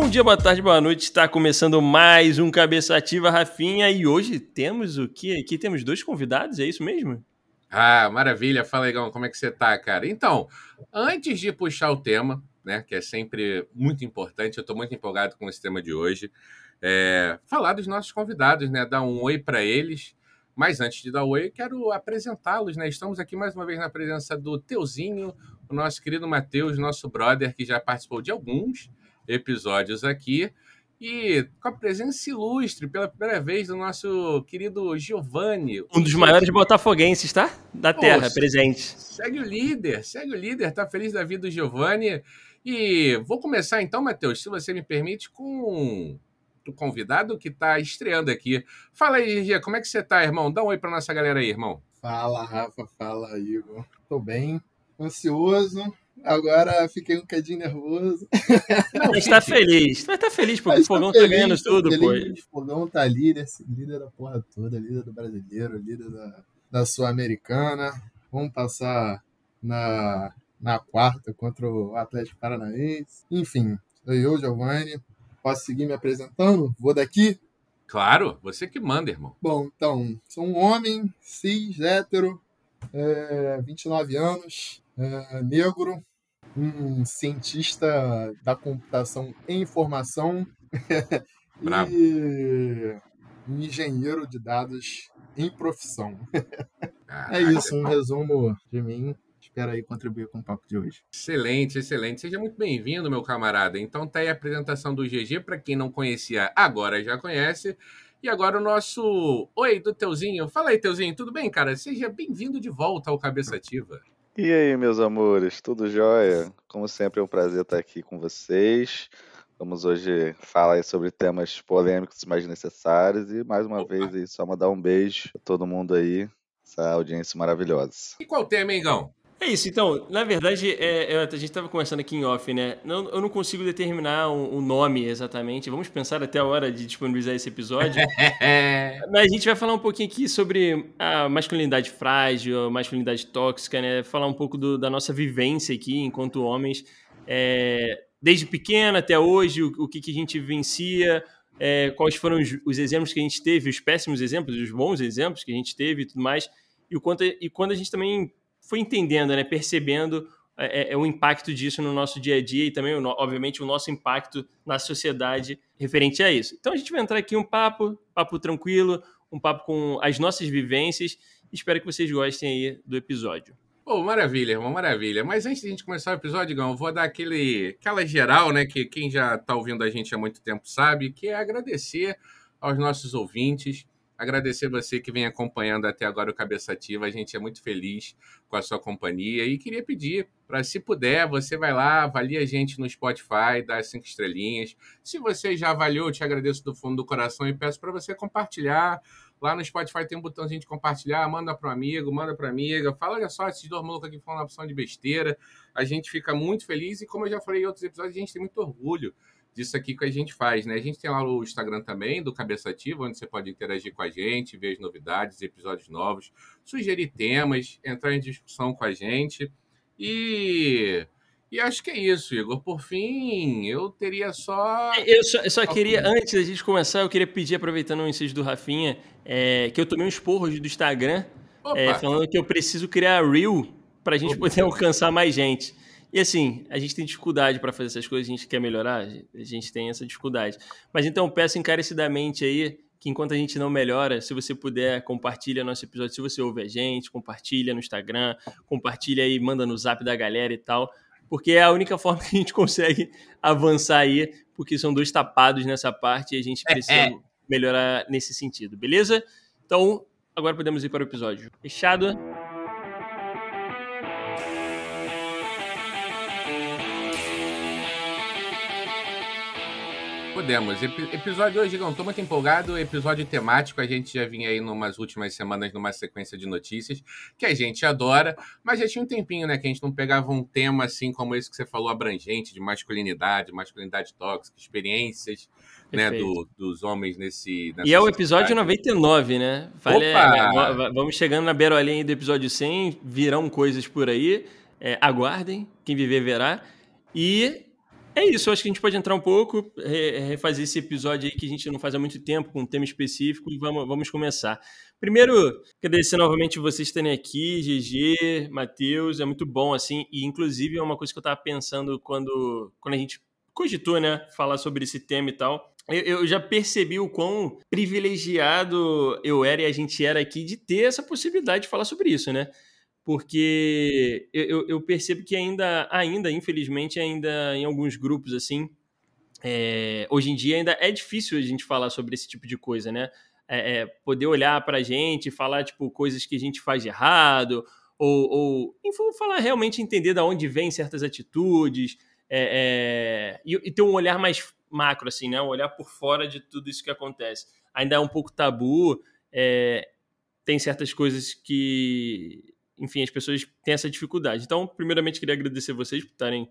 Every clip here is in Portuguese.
Bom dia, boa tarde, boa noite. Está começando mais um Cabeça Ativa, Rafinha. E hoje temos o que? Aqui temos dois convidados, é isso mesmo? Ah, maravilha. Fala, Igão, como é que você tá, cara? Então, antes de puxar o tema, né, que é sempre muito importante, eu estou muito empolgado com esse tema de hoje, é, falar dos nossos convidados, né, dar um oi para eles. Mas antes de dar o oi, quero apresentá-los, né? Estamos aqui mais uma vez na presença do Teuzinho, o nosso querido Matheus, nosso brother, que já participou de alguns episódios aqui. E com a presença ilustre, pela primeira vez, do nosso querido Giovanni. Um dos maiores botafoguenses, tá? Da Terra, Pô, presente. Segue o líder, segue o líder, tá feliz da vida do Giovanni. E vou começar então, Matheus, se você me permite, com o convidado que está estreando aqui. Fala aí, Gia, como é que você tá, irmão? Dá um oi para nossa galera aí, irmão. Fala, Rafa, fala, Igor. Tô bem, ansioso, Agora fiquei um cadinho nervoso. Não, mas tá feliz. Mas tá feliz porque o Fogão tá, tá ganhando tudo, pô. O Fogão tá líder, líder da porra toda, líder do brasileiro, líder da, da Sul-Americana. Vamos passar na, na quarta contra o Atlético Paranaense. Enfim, sou eu, Giovanni. Posso seguir me apresentando? Vou daqui? Claro, você que manda, irmão. Bom, então, sou um homem cis, hétero, é, 29 anos, é, negro, um cientista da computação em informação e um engenheiro de dados em profissão. é isso, um resumo de mim. Espero aí contribuir com o papo de hoje. Excelente, excelente. Seja muito bem-vindo, meu camarada. Então tá aí a apresentação do GG. Para quem não conhecia, agora já conhece. E agora o nosso Oi do Teuzinho. Fala aí, Teuzinho, tudo bem, cara? Seja bem-vindo de volta ao Cabeça Ativa. E aí, meus amores, tudo jóia? Como sempre, é um prazer estar aqui com vocês. Vamos hoje falar sobre temas polêmicos, mas necessários. E mais uma Opa. vez, aí, só mandar um beijo a todo mundo aí, essa audiência maravilhosa. E qual tema, hein, Gão? É isso, então, na verdade, é, é, a gente estava conversando aqui em off, né? Não, eu não consigo determinar o um, um nome exatamente. Vamos pensar até a hora de disponibilizar esse episódio. Mas a gente vai falar um pouquinho aqui sobre a masculinidade frágil, a masculinidade tóxica, né? Falar um pouco do, da nossa vivência aqui enquanto homens, é, desde pequeno até hoje, o, o que, que a gente vivencia, é, quais foram os, os, exemplos que a gente teve, os péssimos exemplos, os bons exemplos que a gente teve e tudo mais. E, o quanto, e quando a gente também foi entendendo, né, percebendo é, é, o impacto disso no nosso dia a dia e também, obviamente, o nosso impacto na sociedade referente a isso. Então a gente vai entrar aqui um papo, papo tranquilo, um papo com as nossas vivências. Espero que vocês gostem aí do episódio. Pô, maravilha, irmão, maravilha. Mas antes de a gente começar o episódio, Gão, eu vou dar aquele, aquela geral, né, que quem já está ouvindo a gente há muito tempo sabe, que é agradecer aos nossos ouvintes, Agradecer você que vem acompanhando até agora o Cabeça Ativa. A gente é muito feliz com a sua companhia e queria pedir para, se puder, você vai lá, avalia a gente no Spotify, dá cinco estrelinhas. Se você já avaliou, te agradeço do fundo do coração e peço para você compartilhar. Lá no Spotify tem um botãozinho de compartilhar, manda para um amigo, manda para amiga. Fala, olha só, esses dois malucos aqui falando opção de besteira. A gente fica muito feliz e, como eu já falei em outros episódios, a gente tem muito orgulho disso aqui que a gente faz, né? A gente tem lá o Instagram também, do Cabeça Ativa, onde você pode interagir com a gente, ver as novidades, episódios novos, sugerir temas, entrar em discussão com a gente. E, e acho que é isso, Igor. Por fim, eu teria só. É, eu só, eu só queria, antes da gente começar, eu queria pedir, aproveitando o inciso do Rafinha, é, que eu tomei uns porros do Instagram, é, falando que eu preciso criar Reel para a gente Opa. poder alcançar mais gente. E assim, a gente tem dificuldade para fazer essas coisas, a gente quer melhorar, a gente tem essa dificuldade. Mas então peço encarecidamente aí que enquanto a gente não melhora, se você puder, compartilha nosso episódio. Se você ouve a gente, compartilha no Instagram, compartilha aí, manda no zap da galera e tal. Porque é a única forma que a gente consegue avançar aí, porque são dois tapados nessa parte e a gente precisa é, é. melhorar nesse sentido, beleza? Então, agora podemos ir para o episódio. Fechado? Podemos. Episódio hoje, não, tô muito empolgado. Episódio temático. A gente já vinha aí numas últimas semanas numa sequência de notícias que a gente adora, mas já tinha um tempinho, né? Que a gente não pegava um tema assim como esse que você falou, abrangente, de masculinidade, masculinidade tóxica, experiências. Né, do, dos homens nesse. E é o episódio 99, né? Vale, é, vamos chegando na beirolinha do episódio 100, virão coisas por aí. É, aguardem, quem viver verá. E é isso, acho que a gente pode entrar um pouco, refazer esse episódio aí que a gente não faz há muito tempo, com um tema específico, e vamos, vamos começar. Primeiro, agradecer novamente vocês estarem aqui, GG, Matheus, é muito bom, assim, e inclusive é uma coisa que eu estava pensando quando, quando a gente cogitou, né, falar sobre esse tema e tal. Eu, eu já percebi o quão privilegiado eu era e a gente era aqui de ter essa possibilidade de falar sobre isso, né? Porque eu, eu, percebo que ainda, ainda, infelizmente, ainda em alguns grupos assim, é, hoje em dia ainda é difícil a gente falar sobre esse tipo de coisa, né? É, é, poder olhar para a gente, falar tipo coisas que a gente faz de errado, ou, ou enfim, falar realmente entender de onde vêm certas atitudes, é, é, e, e, ter um olhar mais macro, assim, né? Um olhar por fora de tudo isso que acontece. Ainda é um pouco tabu, é, tem certas coisas que enfim, as pessoas têm essa dificuldade. Então, primeiramente, queria agradecer vocês por estarem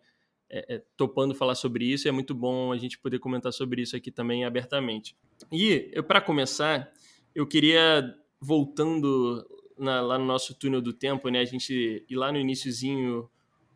é, é, topando falar sobre isso. É muito bom a gente poder comentar sobre isso aqui também abertamente. E, para começar, eu queria, voltando na, lá no nosso túnel do tempo, né? A gente ir lá no iníciozinho,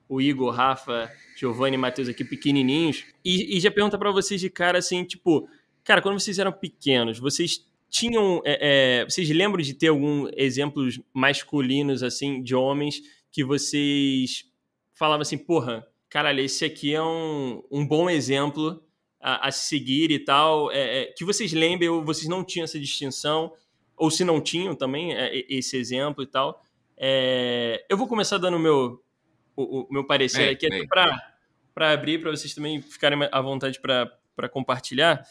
o Igor, Rafa, Giovanni e Matheus aqui pequenininhos, e, e já perguntar para vocês de cara, assim, tipo, cara, quando vocês eram pequenos, vocês tinham. É, é, vocês lembram de ter alguns exemplos masculinos, assim, de homens que vocês falavam assim, porra, caralho, esse aqui é um, um bom exemplo a, a seguir e tal. É, é que vocês lembrem, ou vocês não tinham essa distinção, ou se não tinham também é, esse exemplo e tal. É, eu vou começar dando meu, o, o meu parecer aqui, até para abrir, para vocês também ficarem à vontade para compartilhar.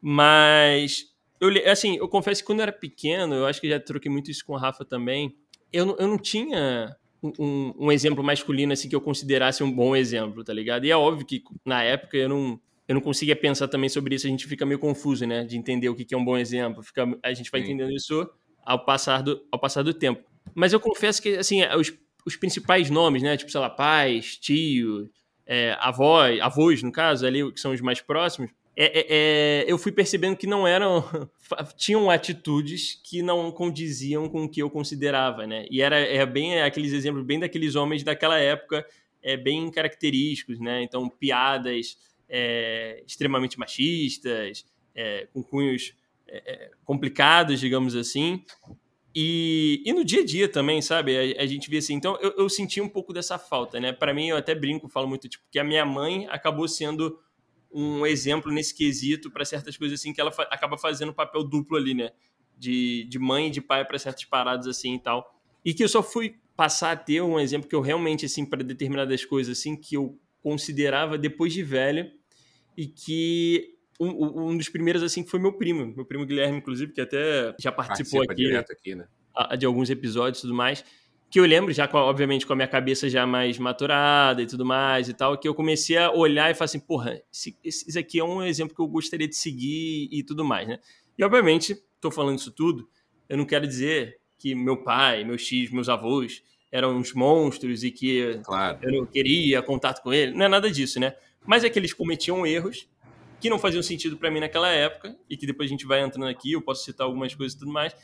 Mas eu, assim, eu confesso que quando eu era pequeno, eu acho que já troquei muito isso com o Rafa também. Eu, não, eu não tinha um, um, exemplo masculino assim que eu considerasse um bom exemplo, tá ligado? E é óbvio que na época eu não, eu não conseguia pensar também sobre isso, a gente fica meio confuso, né? De entender o que é um bom exemplo. Fica, a gente vai Sim. entendendo isso ao passar, do, ao passar do tempo. Mas eu confesso que, assim, os, os principais nomes, né? Tipo, sei lá, pais, tio, é, avó, avós, no caso, ali, que são os mais próximos, é, é, é, eu fui percebendo que não eram. tinham atitudes que não condiziam com o que eu considerava, né? E era é bem aqueles exemplos, bem daqueles homens daquela época, é, bem característicos, né? Então, piadas é, extremamente machistas, é, com cunhos complicados, digamos assim. E, e, no dia a dia também, sabe? A, a gente vê assim. Então, eu, eu senti um pouco dessa falta, né? Para mim, eu até brinco, falo muito, tipo, que a minha mãe acabou sendo um exemplo nesse quesito para certas coisas assim que ela fa acaba fazendo um papel duplo ali, né? De, de mãe e de pai para certas paradas assim e tal. E que eu só fui passar a ter um exemplo que eu realmente, assim, para determinadas coisas assim, que eu considerava depois de velho e que um, um dos primeiros, assim, foi meu primo, meu primo Guilherme, inclusive, que até já participou Participa aqui, aqui né? de alguns episódios e tudo mais que eu lembro, já com, obviamente com a minha cabeça já mais maturada e tudo mais e tal, que eu comecei a olhar e falar assim, porra, esse, aqui é um exemplo que eu gostaria de seguir e tudo mais, né? E obviamente, estou falando isso tudo, eu não quero dizer que meu pai, meus tios, meus avós eram uns monstros e que claro. eu não queria contato com ele, não é nada disso, né? Mas é que eles cometiam erros que não faziam sentido para mim naquela época e que depois a gente vai entrando aqui, eu posso citar algumas coisas e tudo mais,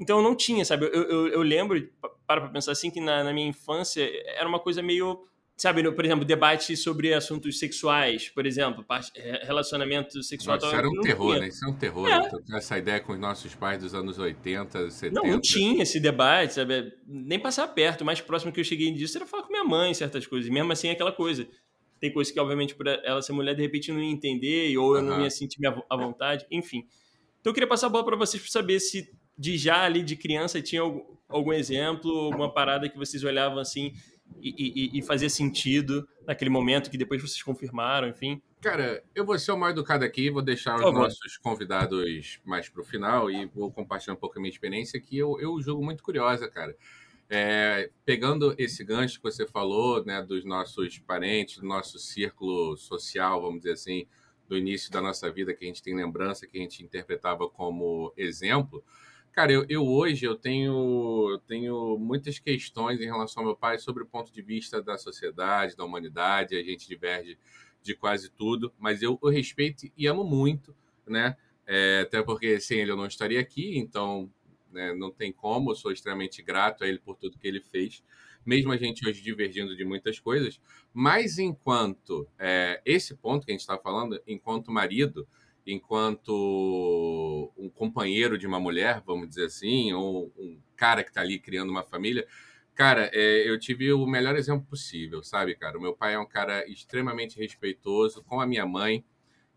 então eu não tinha, sabe? Eu, eu, eu lembro, para pra pensar assim, que na, na, minha infância era uma coisa meio. Sabe, por exemplo, debate sobre assuntos sexuais, por exemplo, relacionamento sexual. Nossa, isso era um terror, tinha. né? Isso é um terror. É. Né? Essa ideia com os nossos pais dos anos 80, 70. Não, não tinha esse debate, sabe? Nem passar perto. O mais próximo que eu cheguei disso era falar com minha mãe certas coisas. E mesmo assim, aquela coisa. Tem coisa que, obviamente, por ela ser mulher, de repente não ia entender, ou eu uhum. não ia sentir à vontade, enfim. Então eu queria passar a bola para vocês para saber se de já ali de criança tinha algum exemplo, alguma parada que vocês olhavam assim e, e, e fazia sentido naquele momento que depois vocês confirmaram, enfim? Cara, eu vou ser o mais educado aqui, vou deixar os nossos convidados mais para o final e vou compartilhar um pouco a minha experiência que eu, eu julgo muito curiosa, cara. É, pegando esse gancho que você falou, né, dos nossos parentes, do nosso círculo social, vamos dizer assim, do início da nossa vida, que a gente tem lembrança, que a gente interpretava como exemplo, Cara, eu, eu hoje eu tenho, tenho muitas questões em relação ao meu pai sobre o ponto de vista da sociedade, da humanidade, a gente diverge de quase tudo, mas eu o respeito e amo muito, né? É, até porque sem ele eu não estaria aqui, então né, não tem como, eu sou extremamente grato a ele por tudo que ele fez. mesmo a gente hoje divergindo de muitas coisas, mas enquanto é, esse ponto que a gente está falando, enquanto marido, enquanto um companheiro de uma mulher, vamos dizer assim, ou um cara que está ali criando uma família, cara, é, eu tive o melhor exemplo possível, sabe, cara? O meu pai é um cara extremamente respeitoso com a minha mãe,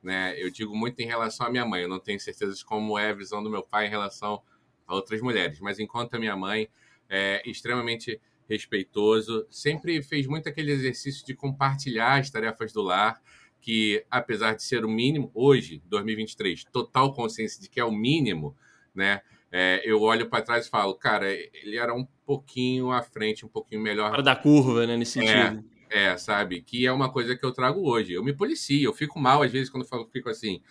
né? Eu digo muito em relação à minha mãe, eu não tenho certeza de como é a visão do meu pai em relação a outras mulheres, mas enquanto a minha mãe é extremamente respeitoso, sempre fez muito aquele exercício de compartilhar as tarefas do lar, que apesar de ser o mínimo, hoje, 2023, total consciência de que é o mínimo, né? É, eu olho para trás e falo, cara, ele era um pouquinho à frente, um pouquinho melhor. Para da curva, né, nesse é, sentido. É, é, sabe? Que é uma coisa que eu trago hoje. Eu me policio, eu fico mal às vezes quando eu fico assim,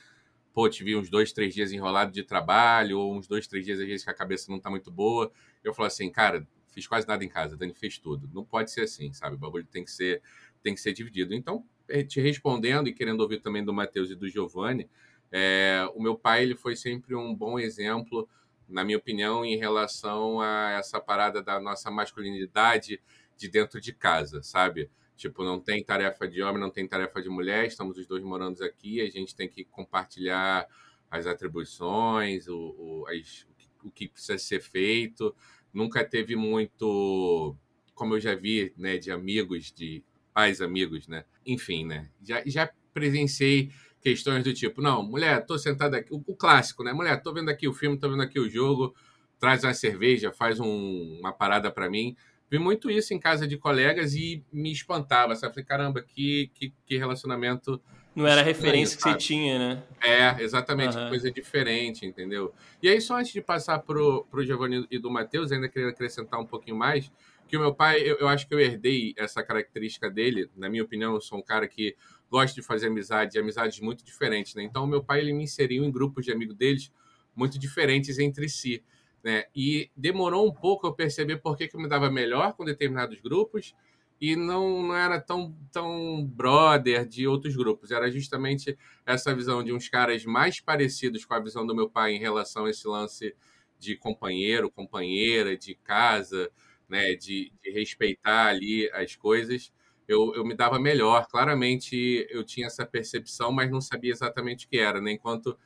pô, tive uns dois, três dias enrolado de trabalho, ou uns dois, três dias às vezes que a cabeça não tá muito boa. Eu falo assim, cara, fiz quase nada em casa, Dani fez tudo. Não pode ser assim, sabe? O bagulho tem que ser, tem que ser dividido. Então, te respondendo e querendo ouvir também do Matheus e do Giovanni, é, o meu pai ele foi sempre um bom exemplo, na minha opinião, em relação a essa parada da nossa masculinidade de dentro de casa, sabe? Tipo, não tem tarefa de homem, não tem tarefa de mulher, estamos os dois morando aqui, a gente tem que compartilhar as atribuições, o, o, as, o que precisa ser feito. Nunca teve muito, como eu já vi, né, de amigos, de pais amigos, né? Enfim, né? Já, já presenciei questões do tipo, não, mulher, tô sentada aqui, o, o, clássico, né? Mulher, tô vendo aqui o filme, tô vendo aqui o jogo, traz uma cerveja, faz um, uma parada para mim. Vi muito isso em casa de colegas e me espantava, sabe? Falei, caramba, que, que, que relacionamento. Não era a referência que você tinha, né? É, exatamente, uhum. coisa diferente, entendeu? E aí, só antes de passar pro, pro Giovanni e do Matheus, ainda queria acrescentar um pouquinho mais, que o meu pai, eu, eu acho que eu herdei essa característica dele. Na minha opinião, eu sou um cara que gosta de fazer amizade, amizades muito diferentes, né? Então, o meu pai, ele me inseriu em grupos de amigos deles muito diferentes entre si. Né? E demorou um pouco eu perceber por que, que eu me dava melhor com determinados grupos e não, não era tão, tão brother de outros grupos. Era justamente essa visão de uns caras mais parecidos com a visão do meu pai em relação a esse lance de companheiro, companheira, de casa, né, de, de respeitar ali as coisas. Eu, eu me dava melhor. Claramente eu tinha essa percepção, mas não sabia exatamente o que era, né? Enquanto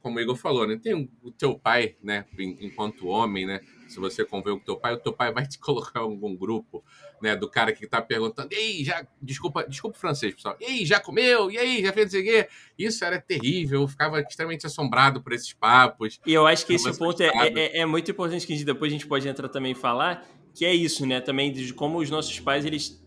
como o Igor falou, né? Tem o teu pai, né? Enquanto homem, né? Se você convê com o teu pai, o teu pai vai te colocar em algum grupo, né? Do cara que tá perguntando, ei, já. Desculpa, desculpa o francês, pessoal. Ei, já comeu? E aí, já fez o quê? Isso era terrível, eu ficava extremamente assombrado por esses papos. E eu acho que esse ponto é, é, é, muito importante que depois a gente pode entrar também e falar, que é isso, né? Também de como os nossos pais, eles.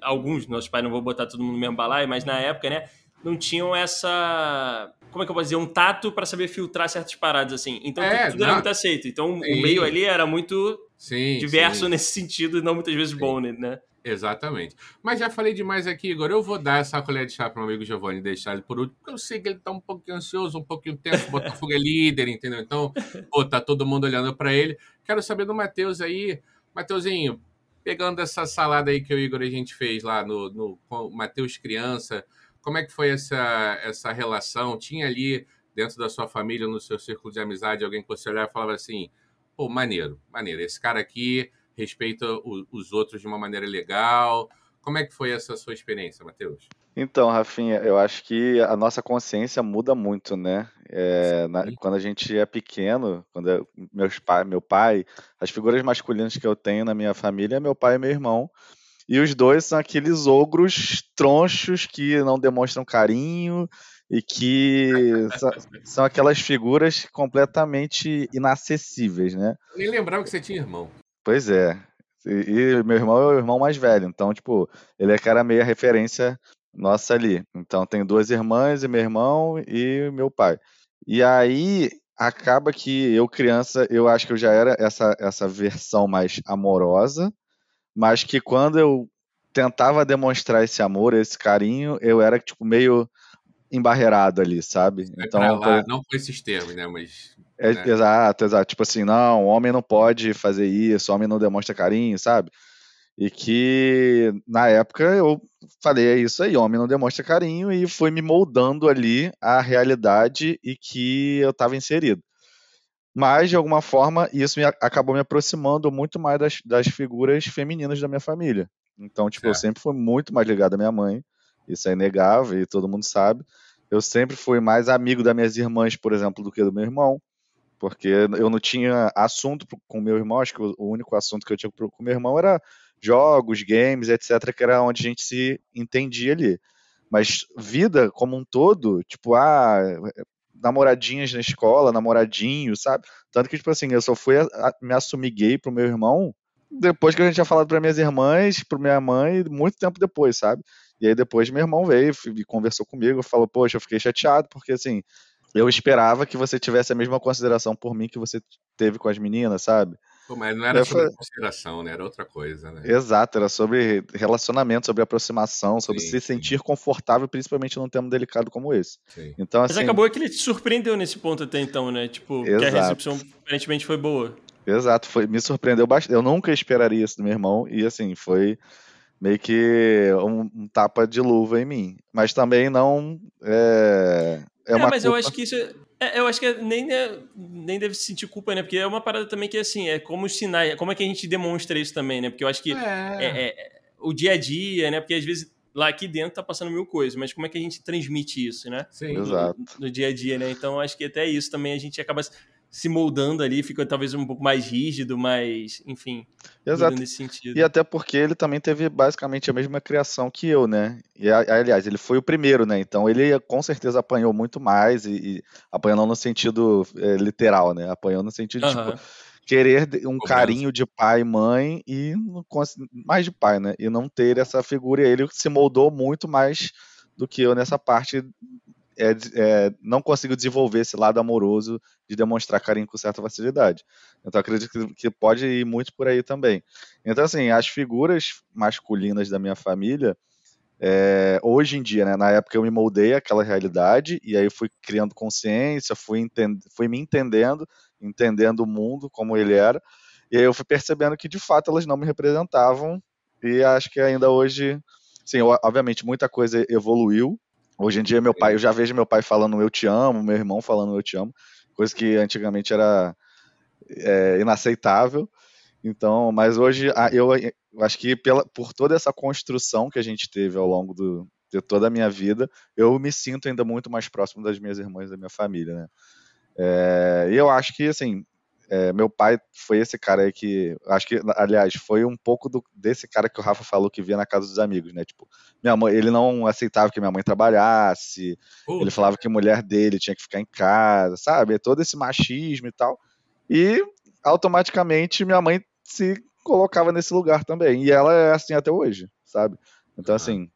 Alguns nossos pais, não vou botar todo mundo no mesmo balaio, mas na época, né? Não tinham essa como é que eu posso dizer, um tato para saber filtrar certas paradas, assim. Então é, tudo, era muito aceito. Então sim. o meio ali era muito sim, diverso sim. nesse sentido e não muitas vezes bom, né? Exatamente. Mas já falei demais aqui, Igor. Eu vou dar essa colher de chá para o meu amigo Giovanni deixar ele por último, porque eu sei que ele está um pouquinho ansioso, um pouquinho tenso. Botafogo é líder, entendeu? Então, pô, tá todo mundo olhando para ele. Quero saber do Matheus aí. Mateuzinho, pegando essa salada aí que o Igor a gente fez lá no, no Matheus Criança, como é que foi essa, essa relação? Tinha ali dentro da sua família, no seu círculo de amizade, alguém que você olhava e falava assim, pô, maneiro, maneiro, esse cara aqui respeita os outros de uma maneira legal. Como é que foi essa sua experiência, Matheus? Então, Rafinha, eu acho que a nossa consciência muda muito, né? É, na, quando a gente é pequeno, quando meus pai, meu pai, as figuras masculinas que eu tenho na minha família é meu pai e meu irmão. E os dois são aqueles ogros tronchos que não demonstram carinho e que são, aquelas figuras completamente inacessíveis, né? Nem lembrava que você tinha irmão. Pois é. E, e, meu irmão é o irmão mais velho, então, tipo, ele é cara meia referência nossa ali. Então, tem duas irmãs e meu irmão e meu pai. E aí acaba que eu criança, eu acho que eu já era essa essa versão mais amorosa mas que quando eu tentava demonstrar esse amor, esse carinho, eu era tipo meio embarreirado ali, sabe? Então, lá, não com esses termos, né? Mas é, né? exato, exato. Tipo assim, não, homem não pode fazer isso, homem não demonstra carinho, sabe? E que na época eu falei, é isso aí, homem não demonstra carinho, e foi me moldando ali a realidade e que eu estava inserido. Mas, de alguma forma, isso me, acabou me aproximando muito mais das, das figuras femininas da minha família. Então, tipo, eu sempre fui muito mais ligado à minha mãe, isso é inegável e todo mundo sabe. Eu sempre fui mais amigo das minhas irmãs, por exemplo, do que do meu irmão, porque eu não tinha assunto com meu irmão, acho que o único assunto que eu tinha com meu irmão era jogos, games, etc., que era onde a gente se entendia ali. Mas vida como um todo, tipo, ah, namoradinhas na escola, namoradinho, sabe? Tanto que, tipo assim, eu só fui a, a, me assumir gay pro meu irmão depois que a gente tinha falado para minhas irmãs, para minha mãe, muito tempo depois, sabe? E aí depois meu irmão veio e conversou comigo, falou: "Poxa, eu fiquei chateado porque assim, eu esperava que você tivesse a mesma consideração por mim que você teve com as meninas, sabe?" Pô, mas não era sobre falei... consideração, né? Era outra coisa, né? Exato, era sobre relacionamento, sobre aproximação, sobre sim, se sim. sentir confortável, principalmente num tema delicado como esse. Sim. Então, assim... Mas acabou que ele te surpreendeu nesse ponto até então, né? Tipo, Exato. que a recepção aparentemente foi boa. Exato, foi, me surpreendeu bastante. Eu nunca esperaria isso do meu irmão, e assim, foi meio que um, um tapa de luva em mim. Mas também não é. É, é mas culpa... eu acho que isso. É, é eu acho que é, nem, é, nem deve sentir culpa, né? Porque é uma parada também que, assim, é como os sinais. Como é que a gente demonstra isso também, né? Porque eu acho que é. o dia a dia, né? Porque às vezes lá aqui dentro tá passando mil coisas, mas como é que a gente transmite isso, né? Sim, no, exato. No dia a dia, né? Então acho que até isso também a gente acaba se moldando ali, fica talvez um pouco mais rígido, mais, enfim, Exato. nesse sentido. E até porque ele também teve basicamente a mesma criação que eu, né? E aliás, ele foi o primeiro, né? Então ele com certeza apanhou muito mais e, e apanhou no sentido é, literal, né? Apanhou no sentido uhum. tipo querer um carinho de pai e mãe e mais de pai, né? E não ter essa figura. Ele se moldou muito mais do que eu nessa parte é, é, não consigo desenvolver esse lado amoroso de demonstrar carinho com certa facilidade. Então acredito que, que, pode ir muito por aí também. Então, assim, as figuras masculinas da minha família, é, hoje em dia, né, na época eu me moldei aquela realidade e aí fui criando consciência, fui, fui me entendendo, entendendo o mundo como ele era, e aí eu fui percebendo que de fato elas não me representavam e acho que ainda hoje, sim, obviamente muita coisa evoluiu, Hoje em dia, meu pai, eu já vejo meu pai falando eu te amo, meu irmão falando eu te amo, coisa que antigamente era é, inaceitável. Então, mas hoje eu acho que pela, por toda essa construção que a gente teve ao longo do, de toda a minha vida, eu me sinto ainda muito mais próximo das minhas irmãs e da minha família, né? É, e eu acho que, assim, é, meu pai foi esse cara aí que. Acho que, aliás, foi um pouco do, desse cara que o Rafa falou que via na casa dos amigos, né? Tipo, minha mãe, ele não aceitava que minha mãe trabalhasse, ele falava que a mulher dele tinha que ficar em casa, sabe? Todo esse machismo e tal. E automaticamente minha mãe se colocava nesse lugar também. E ela é assim até hoje, sabe? Então, assim.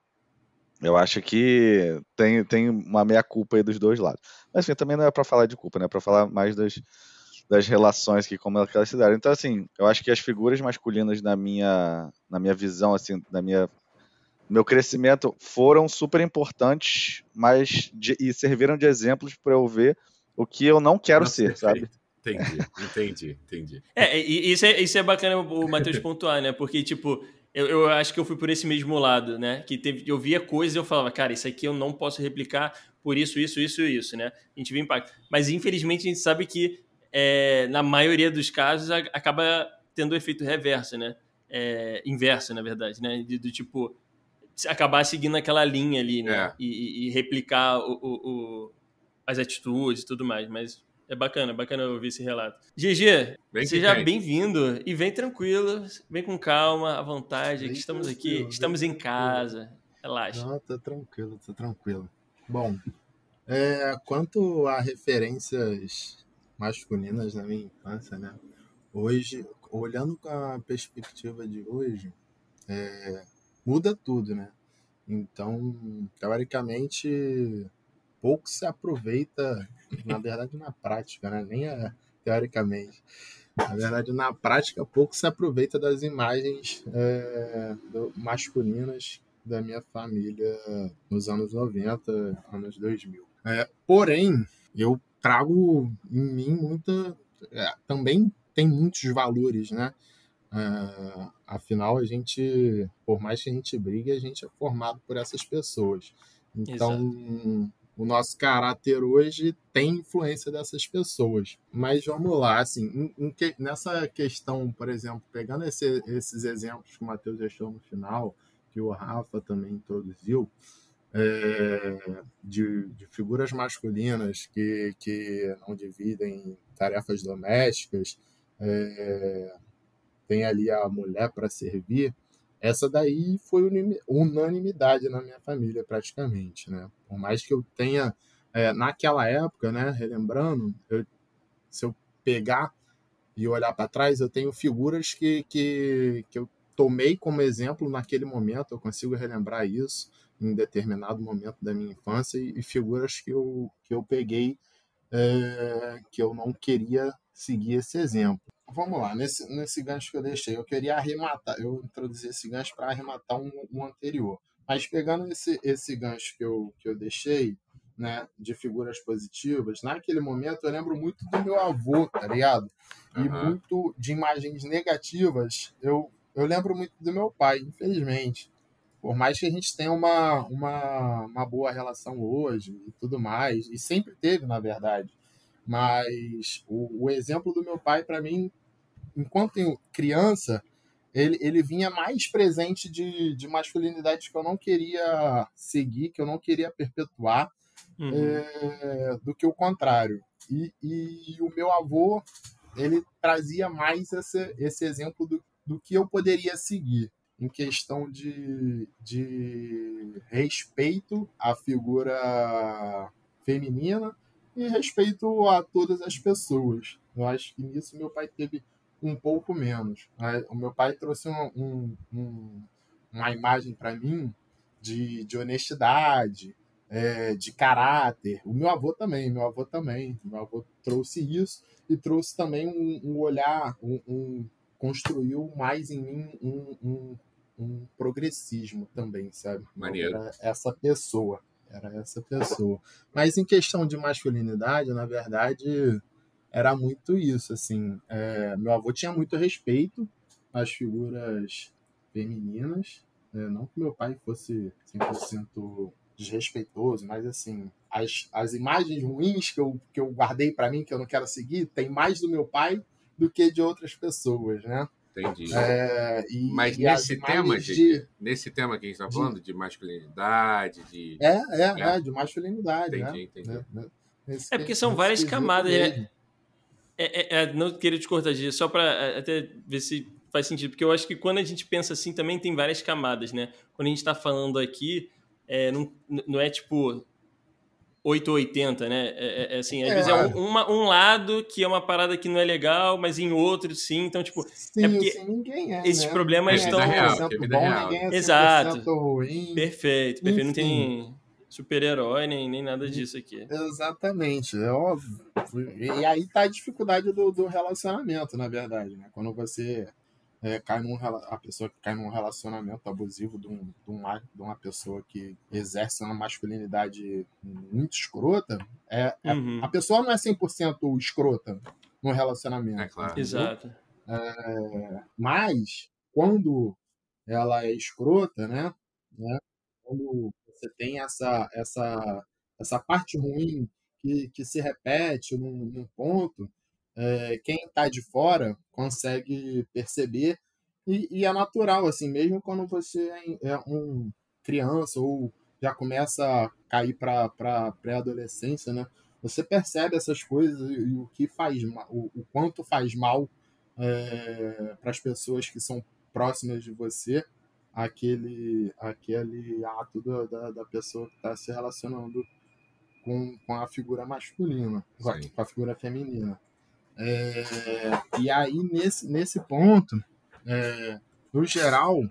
Eu acho que tem, tem uma meia-culpa aí dos dois lados. Mas enfim, também não é para falar de culpa, né? É para falar mais das, das relações que como elas se deram. Então, assim, eu acho que as figuras masculinas na minha, na minha visão, assim, na minha meu crescimento foram super importantes, mas de, e serviram de exemplos para eu ver o que eu não quero Nossa, ser, perfeito. sabe? Entendi, entendi, entendi. É, e isso é, isso é bacana o Matheus pontuar, né? Porque, tipo, eu, eu acho que eu fui por esse mesmo lado, né? Que teve, eu via coisas e eu falava, cara, isso aqui eu não posso replicar por isso, isso, isso e isso, né? A gente vê impacto. Mas, infelizmente, a gente sabe que é, na maioria dos casos, a, acaba tendo o efeito reverso, né? É, inverso, na verdade, né? De, do tipo, acabar seguindo aquela linha ali, né? É. E, e, replicar o, o, o, as atitudes e tudo mais. Mas é bacana, bacana ouvir esse relato. GG, seja bem-vindo e vem tranquilo, vem com calma, à vontade. Bem estamos aqui, estamos em casa. Relaxa. Não, tá tranquilo, tá tranquilo. Bom, é, quanto a referências masculinas na minha infância, né? Hoje, olhando com a perspectiva de hoje, é, muda tudo, né? Então, teoricamente, pouco se aproveita, na verdade, na prática, né? Nem é, teoricamente. Na verdade, na prática, pouco se aproveita das imagens é, do, masculinas da minha família nos anos 90, anos 2000. É, porém, eu trago em mim muita. É, também tem muitos valores, né? É, afinal, a gente, por mais que a gente brigue, a gente é formado por essas pessoas. Então, Exato. o nosso caráter hoje tem influência dessas pessoas. Mas vamos lá, assim, em, em que, nessa questão, por exemplo, pegando esse, esses exemplos que o Matheus deixou no final, que o Rafa também introduziu, é, de, de, figuras masculinas que, que não dividem tarefas domésticas, é, tem ali a mulher para servir, essa daí foi unanimidade na minha família, praticamente. Né? Por mais que eu tenha, é, naquela época, né, relembrando, eu, se eu pegar e olhar para trás, eu tenho figuras que, que, que eu tomei como exemplo naquele momento, eu consigo relembrar isso em determinado momento da minha infância e, figuras que eu, que eu peguei é, que eu não queria seguir esse exemplo. Vamos lá, nesse, nesse gancho que eu deixei, eu queria arrematar, eu introduzi esse gancho para arrematar um, um, anterior. Mas pegando esse, esse gancho que eu, que eu deixei, né, de figuras positivas, naquele momento eu lembro muito do meu avô, tá ligado? E uhum. muito de imagens negativas, eu, eu lembro muito do meu pai, infelizmente. Por mais que a gente tenha uma, uma, uma boa relação hoje e tudo mais, e sempre teve, na verdade. Mas o, o exemplo do meu pai, para mim, enquanto criança, ele, ele vinha mais presente de, de masculinidade que eu não queria seguir, que eu não queria perpetuar, uhum. é, do que o contrário. E, e o meu avô, ele trazia mais esse, esse exemplo do, do que eu poderia seguir em questão de, de respeito à figura feminina e respeito a todas as pessoas. Eu acho que nisso meu pai teve um pouco menos. O meu pai trouxe um, um, uma imagem para mim de, de honestidade, é, de caráter. O meu avô também, meu avô também. Meu avô trouxe isso e trouxe também um, um olhar, um, um, construiu mais em mim um, um, um progressismo também, sabe? Maneiro. Era essa pessoa. Era essa pessoa. Mas em questão de masculinidade, na verdade, era muito isso, assim. É, meu avô tinha muito respeito às figuras femininas. Né? Não que meu pai fosse 100% desrespeitoso, mas assim, as, as imagens ruins que eu, que eu guardei para mim, que eu não quero seguir, tem mais do meu pai do que de outras pessoas, né? Entendi. É, e, Mas e nesse tema, de, nesse tema que a gente está falando, de masculinidade, de. É, é, é, é de masculinidade. Entendi, né? entendi. Né? né? é porque são várias camadas. Né? É, é, é, não queria te cortar, Gia, só para é, até ver se faz sentido, porque eu acho que quando a gente pensa assim também tem várias camadas, né? Quando a gente está falando aqui, é, não, não é tipo 880, né? É, é, é, assim, às é, vezes é um, uma, um, lado que é uma parada que não é legal, mas em outro sim. Então, tipo, sim, é porque sim, ninguém é, esses né? problemas é estão. Real, é bom, real. Ninguém é Exato. Ruim. Perfeito, perfeito. Enfim. Não tem super-herói nem, nem nada disso aqui. Exatamente, é óbvio. E aí tá a dificuldade do, do relacionamento, na verdade, né? Quando você é, cai num, a pessoa que cai num relacionamento abusivo de, um, de, uma, de uma pessoa que exerce uma masculinidade muito escrota, é, é uhum. é a pessoa não é 100% escrota no relacionamento. É claro. Exato. É, mas, quando ela é escrota, né, né quando você tem essa, essa, essa parte ruim que, que se repete num, num ponto, é, quem está de fora consegue perceber e, e, é natural, assim, mesmo quando você é, é um criança ou já começa a cair para pré-adolescência, né? Você percebe essas coisas e, e o que faz o, o quanto faz mal é, para as pessoas que são próximas de você aquele aquele ato da, da, da pessoa que está se relacionando com, com a figura masculina, Sim. com a figura feminina. É, e aí, nesse, nesse ponto, é, no geral,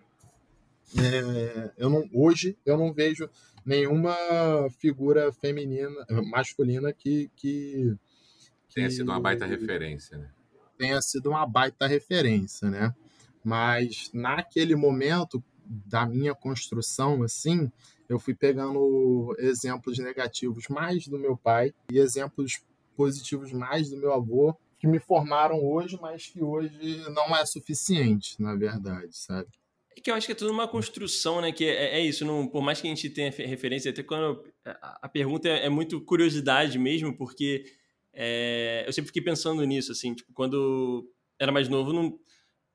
é, eu não, hoje eu não vejo nenhuma figura feminina, masculina que, que, que tenha sido uma baita referência, né? Tenha sido uma baita referência, né? Mas naquele momento da minha construção, assim, eu fui pegando exemplos negativos mais do meu pai e exemplos positivos mais do meu avô que me formaram hoje, mas que hoje não é suficiente, na verdade, sabe? É que eu acho que é tudo uma construção, né? Que é, é isso, não, por mais que a gente tenha referência, até quando a, a pergunta é, é, muito curiosidade mesmo, porque é, eu sempre fiquei pensando nisso, assim, tipo, quando era mais novo, não,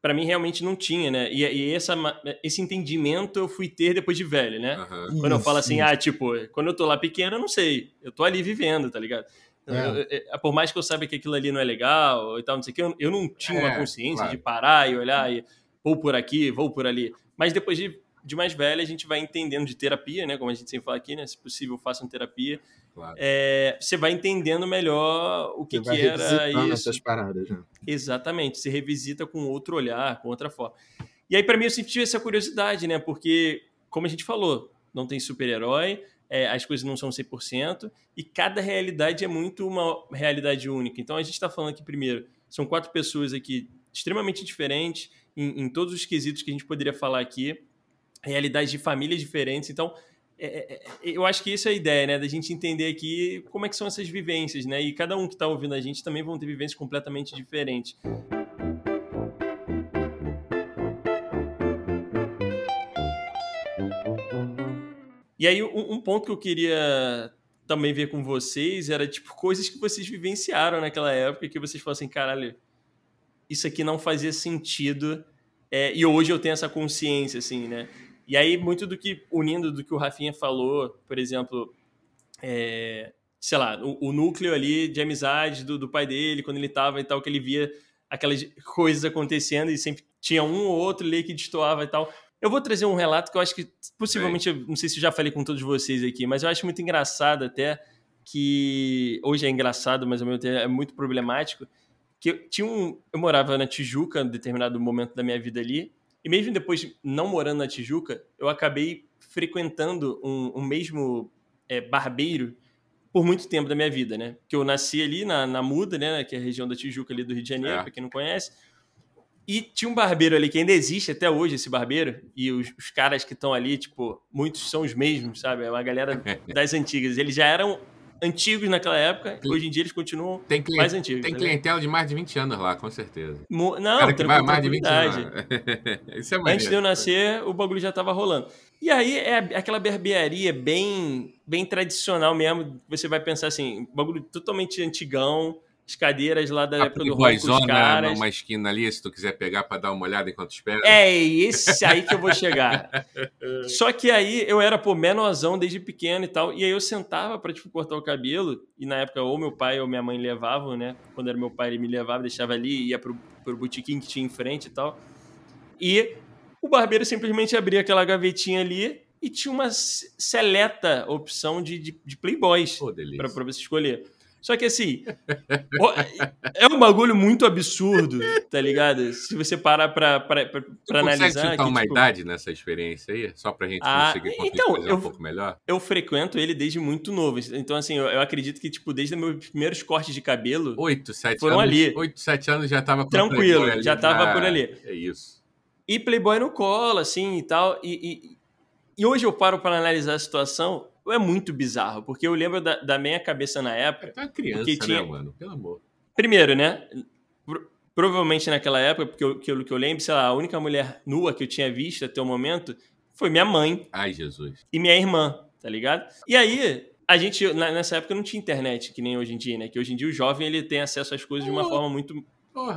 para mim realmente não tinha, né? E, e, essa, esse entendimento eu fui ter depois de velho, né? Uhum. Quando eu falo assim, ah, tipo, quando eu tô lá pequeno, eu não sei, eu tô ali vivendo, tá ligado? É. Eu, por mais que eu saiba que aquilo ali não é legal e tal, não sei o que, eu, eu não tinha é, uma consciência claro. de parar e olhar e vou por aqui, vou por ali. Mas depois de, de mais velho, a gente vai entendendo de terapia, né? Como a gente sempre fala aqui, né? Se possível, façam terapia. Claro. É, você vai entendendo melhor o que, que era isso. essas paradas, né? Exatamente. Se revisita com outro olhar, com outra forma. E aí, para mim, eu sempre tive essa curiosidade, né? Porque, como a gente falou, não tem super-herói, é, as coisas não são 100%, e cada realidade é muito uma realidade única. Então a gente está falando aqui primeiro, são quatro pessoas aqui extremamente diferentes em, em, todos os quesitos que a gente poderia falar aqui, realidades de famílias diferentes. Então é, é, é eu acho que essa é a ideia, né, da gente entender aqui como é que são essas vivências, né? E cada um que está ouvindo a gente também vão ter vivências completamente diferentes. E aí, um, um, ponto que eu queria também ver com vocês era, tipo, coisas que vocês vivenciaram naquela época que vocês falaram assim, caralho, isso aqui não fazia sentido. É, e hoje eu tenho essa consciência, assim, né? E aí, muito do que, unindo do que o Rafinha falou, por exemplo, é, sei lá, o, o, núcleo ali de amizade do, do pai dele, quando ele tava e tal, que ele via aquelas coisas acontecendo e sempre tinha um ou outro ali que destoava e tal. Eu vou trazer um relato que eu acho que, possivelmente, não sei se eu já falei com todos vocês aqui, mas eu acho muito engraçado até, que hoje é engraçado, mas ao mesmo tempo é muito problemático, que eu, tinha um, eu morava na Tijuca em determinado momento da minha vida ali, e mesmo depois não morando na Tijuca, eu acabei frequentando um, um mesmo é, barbeiro por muito tempo da minha vida, né? Porque eu nasci ali na, na Muda, né? Que é a região da Tijuca ali do Rio de Janeiro, é. para quem não conhece. E tinha um barbeiro ali que ainda existe até hoje, esse barbeiro, e os, os caras que estão ali, tipo, muitos são os mesmos, sabe? É uma galera das antigas. Eles já eram antigos naquela época, hoje em dia eles continuam mais antigos. Tem clientela de mais de 20 anos lá, com certeza. Mo não, Cara que vai mais de 20 anos. Isso é Antes de eu nascer, o bagulho já estava rolando. E aí é aquela barbearia bem, bem tradicional mesmo. Você vai pensar assim, bagulho totalmente antigão as cadeiras lá da a época do rock, os caras. uma esquina ali, se tu quiser pegar para dar uma olhada enquanto espera. É, esse aí que eu vou chegar. Só que aí eu era, pô, menorzão desde pequeno e tal, e aí eu sentava para tipo, cortar o cabelo, e na época ou meu pai ou minha mãe levavam, né? Quando era meu pai, ele me levava, deixava ali, ia pro, pro botequim que tinha em frente e tal. E o barbeiro simplesmente abria aquela gavetinha ali e tinha uma seleta opção de, de, de playboys oh, para você escolher. Só que assim, é um bagulho muito absurdo, tá ligado? Se você parar pra, pra, pra, pra analisar. Você uma tipo... idade nessa experiência aí? Só pra gente ah, conseguir então, eu, um pouco melhor? Eu frequento ele desde muito novo. Então, assim, eu, eu acredito que, tipo, desde meus primeiros cortes de cabelo. Oito, sete foram anos. ali. Oito, sete anos já tava Tranquilo, já tava ah, por ali. É isso. E Playboy no colo, assim e tal. E, e, e hoje eu paro para analisar a situação é muito bizarro, porque eu lembro da, da minha cabeça na época. É uma criança, né, tinha... né, mano? Pelo amor. Primeiro, né? Provavelmente naquela época, porque eu, que, eu, que eu lembro, sei lá, a única mulher nua que eu tinha visto até o momento foi minha mãe. Ai, Jesus. E minha irmã, tá ligado? E aí, a gente, nessa época, não tinha internet, que nem hoje em dia, né? Que hoje em dia o jovem ele tem acesso às coisas de uma forma muito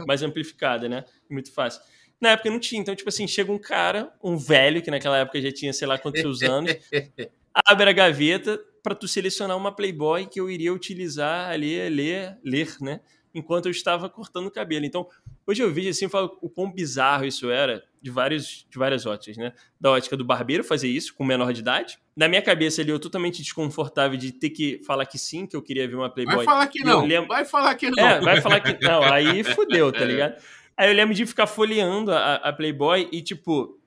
mais amplificada, né? Muito fácil. Na época não tinha. Então, tipo assim, chega um cara, um velho, que naquela época já tinha sei lá quantos anos, abre a gaveta para tu selecionar uma Playboy que eu iria utilizar ali, ler, ler, né? Enquanto eu estava cortando o cabelo. Então, hoje eu vejo assim, eu falo o quão bizarro isso era, de, vários, de várias óticas, né? Da ótica do barbeiro fazer isso com menor de idade. Na minha cabeça ali, eu totalmente desconfortável de ter que falar que sim, que eu queria ver uma Playboy. Vai falar que não, lembro... vai falar que não. É, vai falar que não. Aí fudeu, tá ligado? Aí eu lembro de ficar folheando a, a Playboy e, tipo,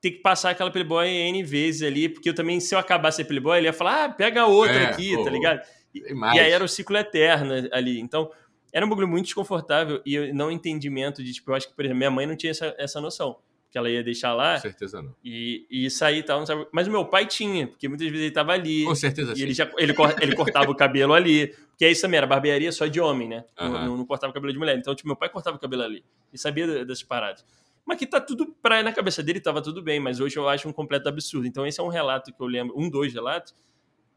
ter que passar aquela Playboy N vezes ali, porque eu também, se eu acabasse a Playboy, ele ia falar, ah, pega outra é, aqui, tá ligado? E, e, aí era o ciclo eterno ali. Então, era um bagulho muito desconfortável e não entendimento de, tipo, eu acho que, por exemplo, minha mãe não tinha essa, essa noção. Que ela ia deixar lá. Com certeza não. E, e sair e tal, não sabe. Mas o meu pai tinha, porque muitas vezes ele tava ali. Com certeza e sim. ele, já, ele, ele cortava o cabelo ali. Porque é isso também, era barbearia só de homem, né? Uhum. Não, não, não, cortava o cabelo de mulher. Então, tipo, meu pai cortava o cabelo ali. E sabia dessas paradas. Mas que tá tudo pra na cabeça dele tava tudo bem, mas hoje eu acho um completo absurdo. Então esse é um relato que eu lembro, um dois relatos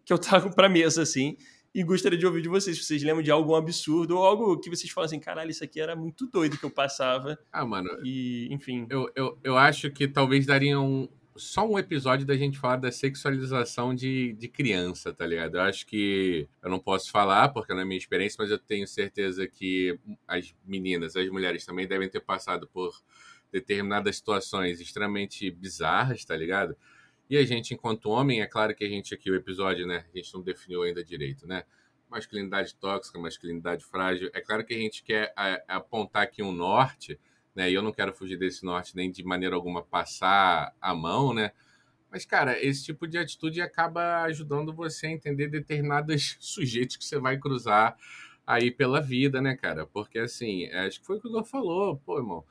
que eu trago pra mesa assim, e gostaria de ouvir de vocês, se vocês lembram de algum absurdo ou algo que vocês falam assim, caralho, isso aqui era muito doido que eu passava. Ah, mano. E, enfim. Eu, eu, eu acho que talvez daria um, só um episódio da gente falar da sexualização de, de criança, tá ligado? Eu acho que eu não posso falar, porque não é minha experiência, mas eu tenho certeza que as meninas, as mulheres também devem ter passado por determinadas situações extremamente bizarras, tá ligado? E a gente, enquanto homem, é claro que a gente aqui, o episódio, né? A gente não definiu ainda direito, né? Masculinidade tóxica, masculinidade frágil. É claro que a gente quer apontar aqui um norte, né? E eu não quero fugir desse norte nem de maneira alguma passar a mão, né? Mas, cara, esse tipo de atitude acaba ajudando você a entender determinados sujeitos que você vai cruzar aí pela vida, né, cara? Porque, assim, acho que foi o que o Igor falou, pô, irmão.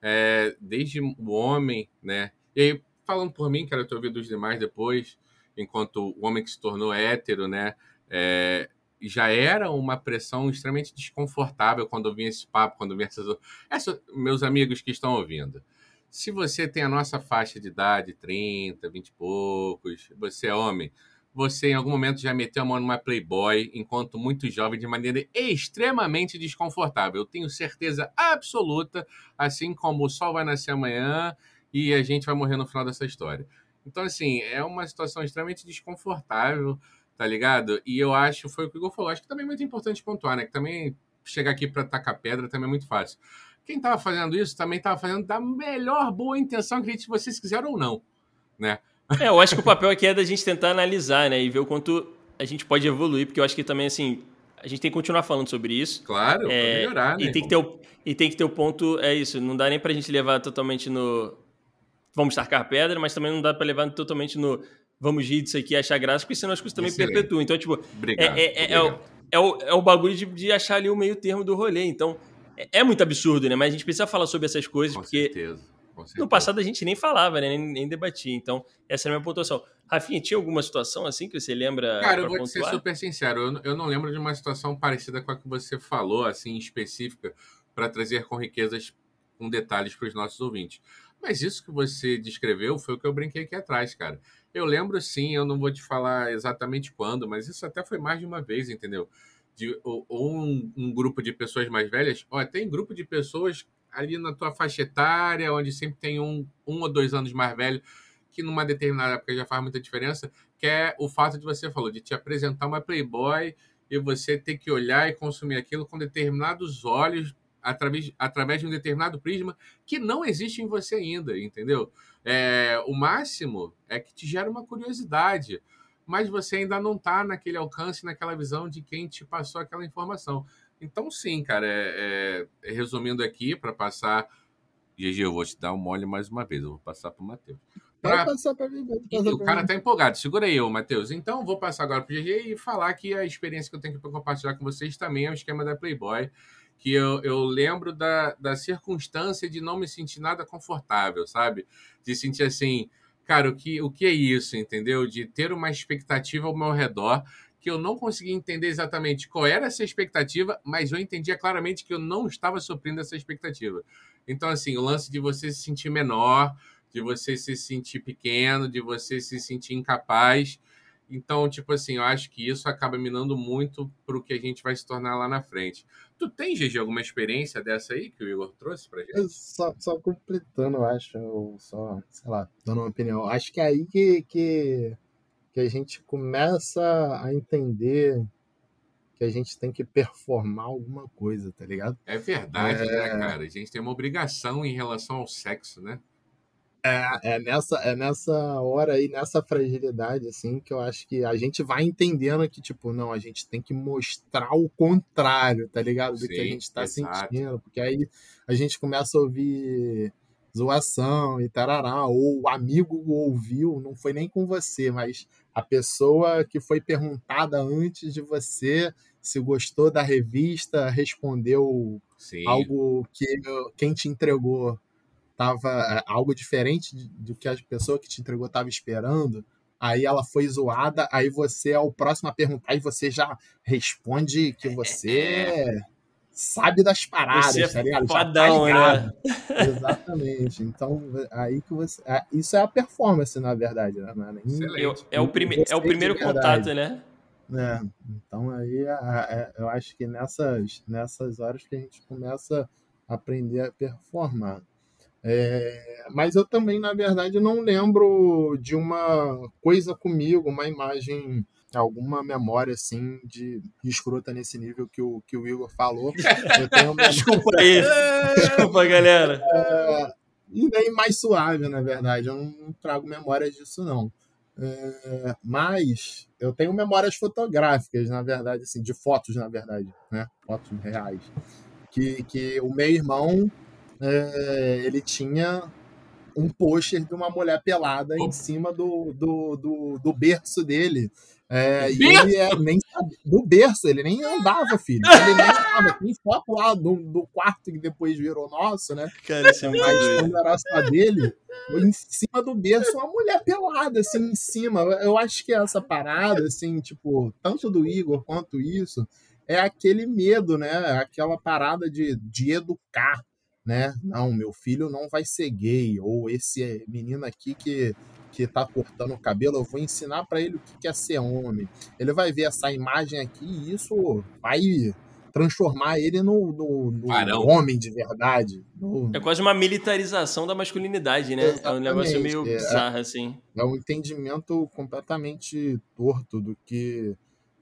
É, desde o homem, né? E aí, falando por mim, quero ter ouvido os demais depois, enquanto o homem que se tornou hétero, né? É, já era uma pressão extremamente desconfortável quando eu vinha esse papo, quando vinha essas... Essa, meus amigos que estão ouvindo, se você tem a nossa faixa de idade, 30, 20 e poucos, você é homem, você em algum momento já meteu a mão numa Playboy, enquanto muito jovem, de maneira extremamente desconfortável. Eu tenho certeza absoluta, assim como o sol vai nascer amanhã e a gente vai morrer no final dessa história. Então, assim, é uma situação extremamente desconfortável, tá ligado? E eu acho, foi o que o Igor falou, acho que também é muito importante pontuar, né? Que também chegar aqui para tacar pedra também é muito fácil. Quem estava fazendo isso também estava fazendo da melhor boa intenção que vocês quiseram ou não, né? É, eu acho que o papel aqui é da gente tentar analisar, né? E ver o quanto a gente pode evoluir, porque eu acho que também, assim, a gente tem que continuar falando sobre isso. Claro, é, melhorar, né? E tem, que ter o, e tem que ter o ponto, é isso, não dá nem pra gente levar totalmente no vamos tacar pedra, mas também não dá para levar totalmente no vamos rir disso aqui e achar graça, porque senão as coisas também Excelente. perpetuam. Então, tipo, obrigado, é, é, é, o, é, o, é o bagulho de, de achar ali o meio termo do rolê. Então, é, é, muito absurdo, né? Mas a gente precisa falar sobre essas coisas, Com porque certeza. No passado a gente nem falava, né? Nem, nem, debatia. Então, essa é a minha pontuação. Rafinha, tinha alguma situação assim que você lembra? Cara, eu vou pontuar? ser super sincero. Eu, eu não lembro de uma situação parecida com a que você falou, assim, específica, para trazer com riquezas, com detalhes para os nossos ouvintes. Mas isso que você descreveu foi o que eu brinquei aqui atrás, cara. Eu lembro sim, eu não vou te falar exatamente quando, mas isso até foi mais de uma vez, entendeu? De, ou, ou um, um, grupo de pessoas mais velhas, ó, tem grupo de pessoas ali na tua faixa etária, onde sempre tem um, um ou dois anos mais velho, que numa determinada época já faz muita diferença, que é o fato de você falou, de te apresentar uma Playboy e você ter que olhar e consumir aquilo com determinados olhos através, através de um determinado prisma que não existe em você ainda, entendeu? É, o máximo é que te gera uma curiosidade, mas você ainda não está naquele alcance, naquela visão de quem te passou aquela informação. Então, sim, cara, é, é, resumindo aqui, para passar. GG, eu vou te dar um mole mais uma vez, eu vou passar para o Matheus. Pra... passar para mim. Passar o cara tá empolgado. Segura aí, Matheus. Então, vou passar agora para o GG e falar que a experiência que eu tenho para compartilhar com vocês também é o esquema da Playboy que eu, eu lembro da, da circunstância de não me sentir nada confortável, sabe? De sentir assim, cara, o que, o que é isso, entendeu? De ter uma expectativa ao meu redor eu não conseguia entender exatamente qual era essa expectativa, mas eu entendia claramente que eu não estava suprindo essa expectativa. Então, assim, o lance de você se sentir menor, de você se sentir pequeno, de você se sentir incapaz, então, tipo assim, eu acho que isso acaba minando muito para o que a gente vai se tornar lá na frente. Tu tem, GG, alguma experiência dessa aí que o Igor trouxe pra gente? Só, só completando, eu acho, ou só, sei lá, dando uma opinião. Acho que é aí que, que, que a gente começa a entender que a gente tem que performar alguma coisa, tá ligado? É verdade, né, é... né, cara? A gente tem uma obrigação em relação ao sexo, né? É, é, nessa, é nessa hora aí, nessa fragilidade, assim, que eu acho que a gente vai entendendo que, tipo, não, a gente tem que mostrar o contrário, tá ligado? Do Sim, que a gente tá exato. sentindo. Porque aí a gente começa a ouvir zoação e tarará, ou o amigo ouviu, não foi nem com você, mas a pessoa que foi perguntada antes de você se gostou da revista, respondeu Sim. algo que quem te entregou tava é, algo diferente do que a pessoa que te entregou estava esperando, aí ela foi zoada, aí você é o próximo a perguntar e você já responde que você sabe das paradas, Você é tá ligado? Tá fodão, né? ligado. Exatamente. Então, aí que você. Isso é a performance, na verdade, né? É. Eu- é, o prime, é o primeiro contato, né? É, então aí a- a- eu acho que nessas, nessas horas que a gente começa a aprender a performar. É, mas eu também, na verdade, não lembro de uma coisa comigo, uma imagem, alguma memória assim de escrota nesse nível que o, que o Igor falou. Eu tenho uma Desculpa aí. Desculpa, galera. e nem mais suave, na verdade. Eu não trago memórias disso, não. É, mas eu tenho memórias fotográficas, na verdade, assim, de fotos, na verdade, né? Fotos reais. Que, que o meu irmão, é, ele tinha um pôster de uma mulher pelada em Opa. cima do, do, do, do berço dele. É, e ele é, nem sabe- do berço, ele nem andava, filho. Ele nem andava. Tem foto lá do, do quarto que depois virou nosso, né? Cara, isso é muito Mas quando era só dele, em cima do berço, uma mulher pelada, assim, em cima. Eu acho que essa parada, assim, tipo, tanto do Igor quanto isso, é aquele medo, né? Aquela parada de, de educar, né? Não, meu filho não vai ser gay, ou esse menino aqui que, que tá cortando o cabelo, eu vou ensinar pra ele o que é ser homem. Ele vai ver essa imagem aqui e isso vai transformar ele no, no, no homem de verdade. no- É quase uma militarização da masculinidade, né? É um negócio meio Exatamente, é. bizarro, assim. é um entendimento completamente torto do que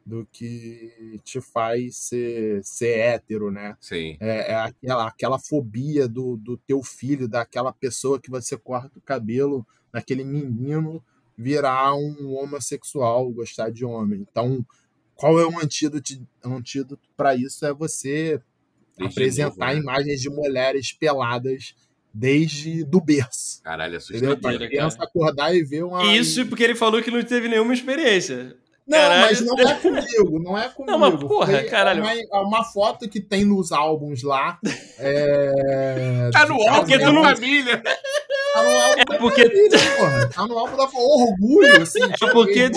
do que te faz ser, ser hétero, né? Sim. É, é aquela, aquela fobia do, do teu filho, daquela pessoa que você corta o cabelo, daquele menino virar um homossexual, gostar de homem. Então, qual é o antídoto, antídoto para isso? É você Desde apresentar novo, né? imagens de mulheres peladas desde do berço. Caralho? Pra assustador. Doideira, criança acordar e ver uma. Isso porque ele falou que não teve nenhuma experiência. Não, Caralho. mas não é comigo, não é comigo. mas porra, Foi caralho. Uma, é uma foto que tem nos álbuns lá. É... Tá no de álbum porque da tu não- família. Tá no álbum da É porque- família, porra. Tá no álbum da orgulho, assim. É porque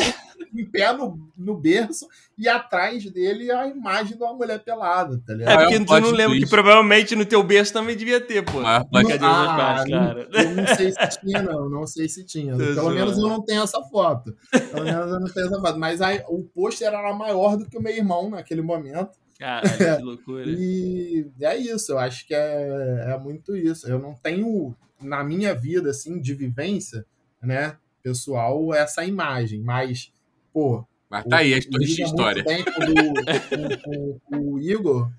Em pé no, no berço e atrás dele a imagem de uma mulher pelada, tá É ligado? porque um tu não lembra que provavelmente no teu berço também devia ter, pô. Plot Cadê os Ah, cara? não- Eu não sei se tinha, não. Não sei se tinha. Tô Pelo zoando. menos eu não tenho essa foto. Pelo menos eu não tenho essa foto. Mas aí, o pôster era maior do que o meu irmão naquele momento. Caralho, que loucura. E é isso. Eu acho que é, é muito isso. Eu não tenho, na minha vida, assim, de vivência, né, pessoal, essa imagem. Mas, pô, Mas tá aí a o- história. com, o- com- com o Igor.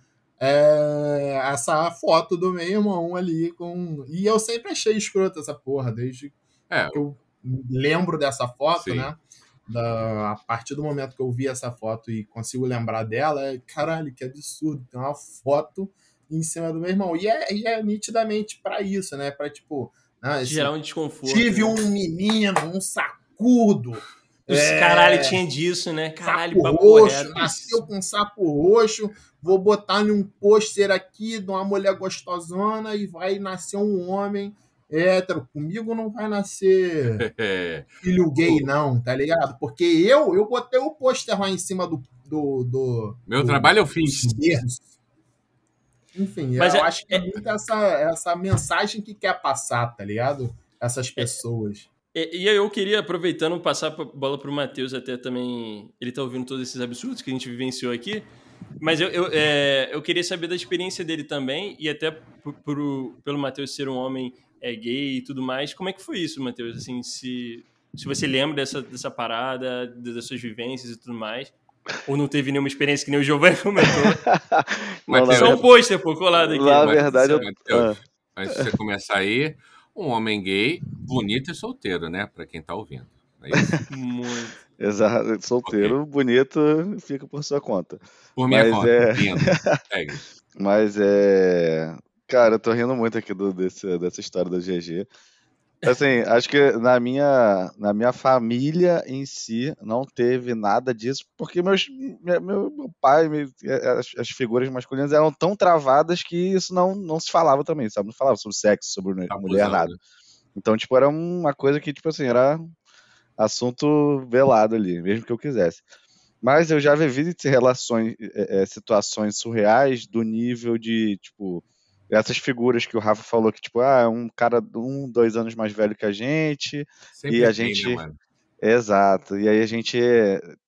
É, essa foto do meu irmão ali com. E eu sempre achei escroto essa porra, desde É, que eu lembro dessa foto, Sim. né? Da, a partir do momento que eu vi essa foto e consigo lembrar dela, é, caralho, que absurdo. Tem uma foto em cima do meu irmão. E é, e é nitidamente pra isso, né? Pra tipo. ah, esse- Gerar um desconforto. tive né? um menino, um sacudo. Os é, Caralho, tinha disso, né? Caralho, sapo papo roxo, reto. nasceu com sapo roxo, vou botar em um pôster aqui de uma mulher gostosona e vai nascer um homem hétero. Comigo não vai nascer é, filho gay, não, tá ligado? Porque eu, eu botei o pôster lá em cima do. do, do meu do- trabalho eu fiz. do berço. Enfim, Mas eu é- acho que é muito essa, essa mensagem que quer passar, tá ligado? Essas pessoas. E, e aí eu queria, aproveitando, passar a bola pro Matheus até também. Ele tá ouvindo todos esses absurdos que a gente vivenciou aqui. Mas eu, eu, é, eu queria saber da experiência dele também, e até por, por- pelo Matheus ser um homem é, gay e tudo mais. Como é que foi isso, Matheus? Assim, se, se você lembra dessa, dessa parada, das suas vivências e tudo mais. Ou não teve nenhuma experiência que nem o Giovanni comentou. Não, Mateus. Só um pôster, pô, colado aqui. Na Mas, verdade, eu- Matheus, Antes de você começar aí, um homem gay, bonito e solteiro, né? Pra quem tá ouvindo. É isso? Muito. Exato, solteiro, bonito, fica por sua conta. Por minha Mas conta. é-. Segue. Mas é. Cara, eu tô rindo muito aqui do, desse, dessa história da GG. Assim, acho que na minha, na minha família em si não teve nada disso, porque meus, meu, meu pai, meu- as, as figuras masculinas eram tão travadas que isso não, não se falava também, sabe? Não falava sobre sexo, sobre Tá mulher, abusando. nada. Então, tipo, era uma coisa que, tipo assim, era assunto velado ali, mesmo que eu quisesse. Mas eu já vivi relações, é, situações surreais do nível de, tipo, essas figuras que o Rafa falou que, tipo, ah, um cara um, dois anos mais velho que a gente, Sempre e a tem, gente. Né, Exato. E aí a gente.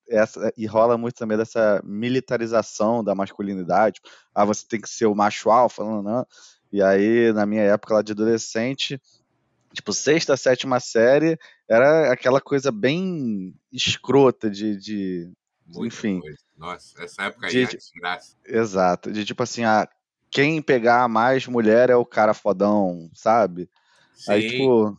Essa, e rola muito também dessa militarização da masculinidade. Tipo, ah, você tem que ser o macho alfa, não, não. E aí, na minha época lá de adolescente, tipo, sexta, sétima série, era aquela coisa bem escrota de. de enfim. Coisa. Nossa, essa época aí de, é desgraça. Exato. De tipo assim, ah, quem pegar mais mulher é o cara fodão, sabe? Sim. Aí, tipo,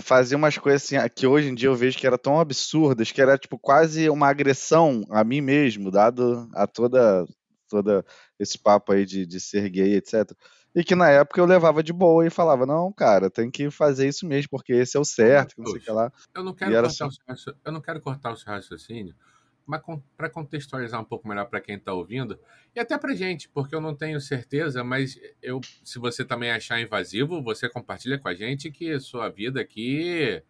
fazia umas coisas assim, que hoje em dia eu vejo que eram tão absurdas, que era, tipo, quase uma agressão a mim mesmo, dado a toda, toda esse papo aí de, de ser gay, etc. E que na época eu levava de boa e falava, não, cara, tem que fazer isso mesmo, porque esse é o certo, não sei o que lá. Eu não quero, cortar, assim... o seu, eu não quero cortar o seu raciocínio, mas para contextualizar um pouco melhor para quem está ouvindo e até para gente, porque eu não tenho certeza, mas eu, se você também achar invasivo, você compartilha com a gente que sua vida aqui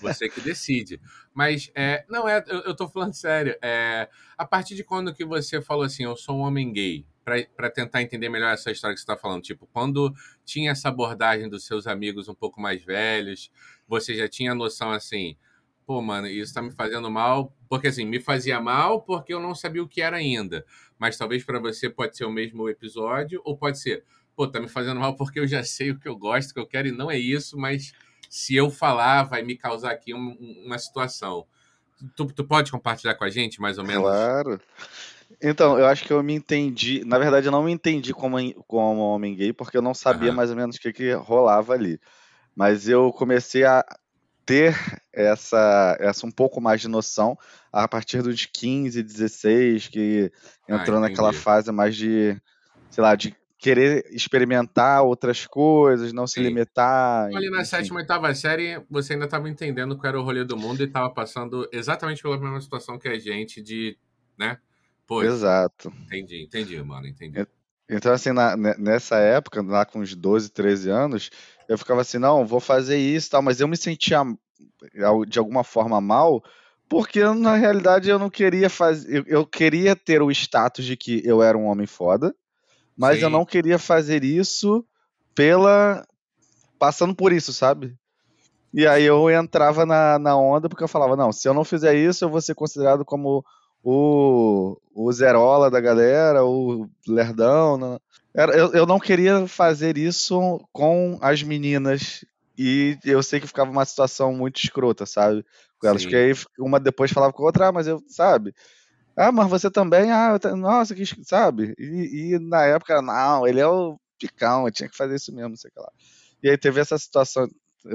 você que decide. Mas é, não é, eu, tô falando sério. É, a partir de quando que você falou assim, eu sou um homem gay, para tentar entender melhor essa história que você está falando, tipo, quando tinha essa abordagem dos seus amigos um pouco mais velhos, você já tinha noção assim, pô, mano, isso tá me fazendo mal, porque assim, me fazia mal porque eu não sabia o que era ainda. Mas talvez para você pode ser o mesmo episódio, ou pode ser, pô, tá me fazendo mal porque eu já sei o que eu gosto, o que eu quero, e não é isso, mas se eu falar, vai me causar aqui um, uma situação. Tu, tu pode compartilhar com a gente, mais ou menos? Claro. Então, eu acho que eu me entendi. Na verdade, eu não me entendi como, como homem gay, porque eu não sabia uhum. mais ou menos o que, que rolava ali. Mas eu comecei a ter essa, essa um pouco mais de noção a partir dos 15, 16, que ah, entrou ah, naquela fase mais de, sei lá, de querer experimentar outras coisas, não Sim. se limitar. Ali na sétima, oitava série, você ainda estava entendendo qual era o rolê do mundo e estava passando exatamente pela mesma situação que a gente de, né? Pô, Exato. Entendi, entendi, mano, entendi. Então, assim, na, nessa época, lá com uns 12, 13 anos, eu ficava assim, não, vou fazer isso tal, mas eu me sentia de alguma forma mal, porque na realidade eu não queria fazer. Eu, eu queria ter o status de que eu era um homem foda, mas Sim. eu não queria fazer isso pela. passando por isso, sabe? E aí eu entrava na, na onda porque eu falava, não, se eu não fizer isso, eu vou ser considerado como o, o Zerola da galera, o Lerdão. Não. Era, eu, eu não queria fazer isso com as meninas. E eu sei que ficava uma situação muito escrota, sabe? Com elas. Porque aí uma depois falava com a outra, ah, mas eu, sabe? Ah, mas você também, ah, nossa, que sabe? E, e, na época, não, ele é o picão, eu tinha que fazer isso mesmo, sei lá. E aí teve essa situação,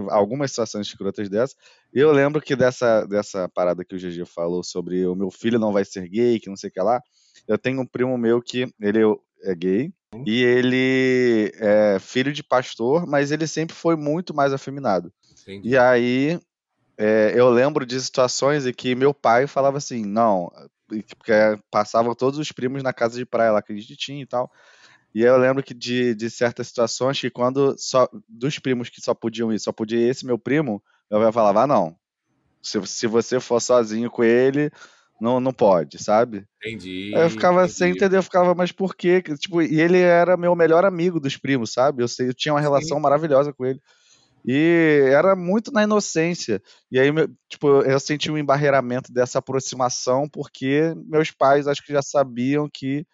algumas situações escrotas dessa. E eu lembro que dessa, dessa parada que o GG falou sobre o meu filho não vai ser gay, que não sei o que lá. Eu tenho um primo meu que ele é gay e ele é filho de pastor, mas ele sempre foi muito mais afeminado. Entendi. E aí é, eu lembro de situações em que meu pai falava assim: não, porque passavam todos os primos na casa de praia lá que a gente tinha e tal. E eu lembro que de, de certas situações que quando só dos primos que só podiam ir, só podia esse meu primo, meu pai falava, ah, não, se, se você for sozinho com ele, não, não pode, sabe? Entendi. Aí eu ficava entendi. sem entender, eu ficava, mas por quê? Tipo, e ele era meu melhor amigo dos primos, sabe? Eu, eu tinha uma relação Sim. maravilhosa com ele. E era muito na inocência. E aí, tipo, eu senti um embarreiramento dessa aproximação, porque meus pais acho que já sabiam que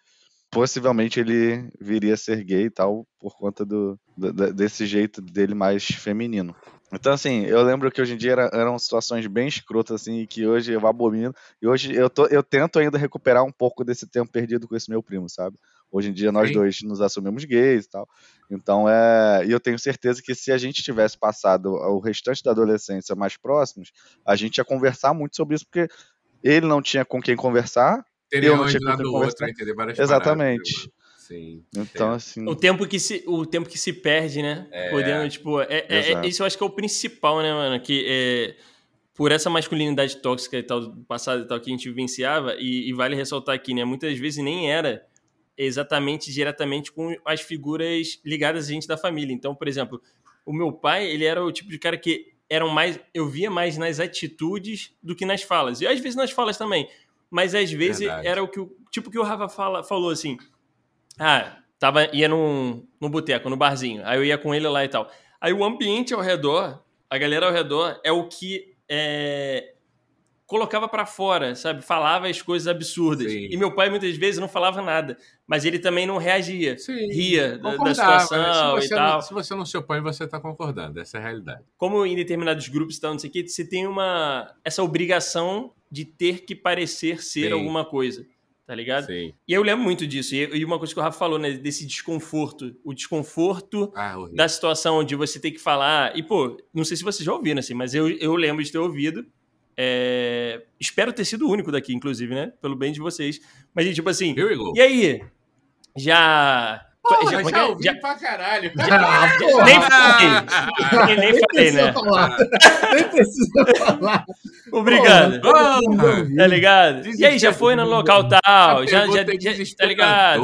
possivelmente ele viria a ser gay e tal, por conta do, do desse jeito dele mais feminino. Então, assim, eu lembro que hoje em dia era, eram situações bem escrotas, assim, que hoje eu abomino. E hoje eu, tô, eu tento ainda recuperar um pouco desse tempo perdido com esse meu primo, sabe? Hoje em dia nós Sim. dois nos assumimos gays e tal. Então, é. E eu tenho certeza que se a gente tivesse passado o restante da adolescência mais próximos, a gente ia conversar muito sobre isso, porque ele não tinha com quem conversar. Teria eu não tinha conversar. Outro, entender várias Exatamente. Paradas, Sim. Então, assim. O tempo que se, o tempo que se perde, né? É. Podendo, tipo. É, é, é, isso eu acho que é o principal, né, mano? Que é, por essa masculinidade tóxica e tal, do passado e tal, que a gente vivenciava, e, e vale ressaltar aqui, né? Muitas vezes nem era exatamente diretamente com as figuras ligadas a gente da família. Então, por exemplo, o meu pai, ele era o tipo de cara que eram mais, eu via mais nas atitudes do que nas falas. E às vezes nas falas também. Mas às vezes Verdade. era o que o tipo que o Rafa fala, falou assim: "Ah, tava ia num, num boteco, no barzinho. Aí eu ia com ele lá e tal. Aí o ambiente ao redor, a galera ao redor é o que é, colocava pra fora, sabe? Falava as coisas absurdas. Sim. E meu pai muitas vezes não falava nada, mas ele também não reagia. Sim, Ria da, da concordava, situação né? e se você tal. Não, se você não se opõe, você está concordando. Essa é a realidade. como em determinados grupos e tal, não sei o que, você tem uma essa obrigação de ter que parecer ser Sim. alguma coisa, tá ligado? Sim. E eu lembro muito disso. E, uma coisa que o Rafa falou, né, desse desconforto, o desconforto Ah, horrível. da situação de você ter que falar. E, pô, não sei se vocês já ouviram, assim, mas eu, eu lembro de ter ouvido. É, Espero ter sido o único daqui, inclusive, né? Pelo bem de vocês. Mas, tipo assim, Here we go. e aí? Já. Porra, já- já, é é? ouvi Já- pra caralho. Ah, porra, nem falei. Nem, falei, precisa né? falar. Nem precisa falar. Obrigado. Porra. Tá ligado? E aí, já foi no local tal, já, já, é já- tá ligado?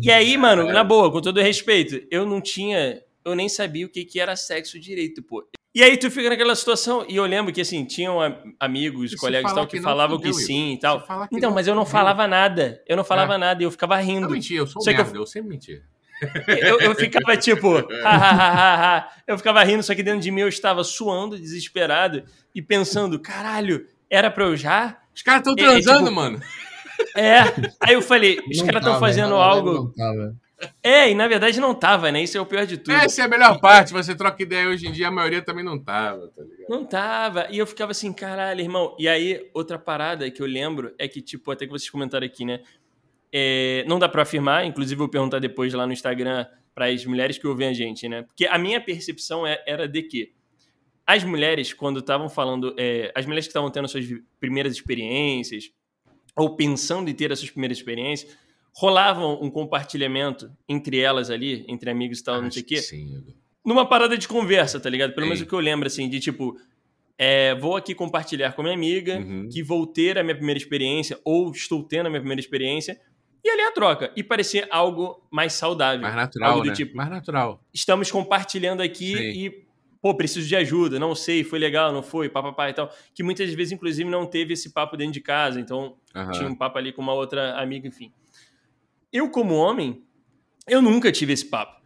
E aí, mano, na boa, com todo respeito, eu não tinha, eu nem sabia o que, que era sexo direito, pô. E aí tu fica naquela situação, e eu lembro que, assim, tinham amigos, se colegas e tal, que, que não, falavam que sim e tal. Então, não, mas eu não falava nada, eu não falava É. nada, e eu ficava Não rindo. menti, eu sou Só que eu- merda, eu sempre menti. Eu, eu ficava tipo, ha, ha, ha, ha, ha. eu ficava rindo, só que dentro de mim eu estava suando, desesperado, e pensando, caralho, era pra eu já? Os caras estão É, é, transando, tipo, mano. É. Aí eu falei, os Não caras estão fazendo na verdade, algo. não tava. É, e na verdade não tava, né? Isso é o pior de tudo. Essa é a melhor parte. Você troca ideia hoje em dia, a maioria também não tava, tá ligado? Não tava. E eu ficava assim, caralho, irmão. E aí, outra parada que eu lembro é que, tipo, até que vocês comentaram aqui, né? É, não dá pra afirmar, inclusive eu vou perguntar depois lá no Instagram para as mulheres que ouvem a gente, né? Porque a minha percepção é- era de que as mulheres, quando estavam falando, é, as mulheres que estavam tendo suas primeiras experiências, ou pensando em ter as suas primeiras experiências, rolavam um compartilhamento entre elas ali, entre amigos e tal, não Acho sei o quê, Sim, Igor. numa parada de conversa, tá ligado? Pelo menos Sim. o que eu lembro, assim, de tipo, é, vou aqui compartilhar com a minha amiga, Uhum. que vou ter a minha primeira experiência, ou estou tendo a minha primeira experiência, e ali a troca. E parecer algo mais saudável. Mais natural, algo do né? tipo, Mais natural. estamos compartilhando aqui Sim. e, pô, preciso de ajuda, não sei, foi legal, não foi, papapá e tal. Que muitas vezes, inclusive, não teve esse papo dentro de casa, então Aham. tinha um papo ali com uma outra amiga, enfim. Eu, como homem, eu nunca tive esse papo.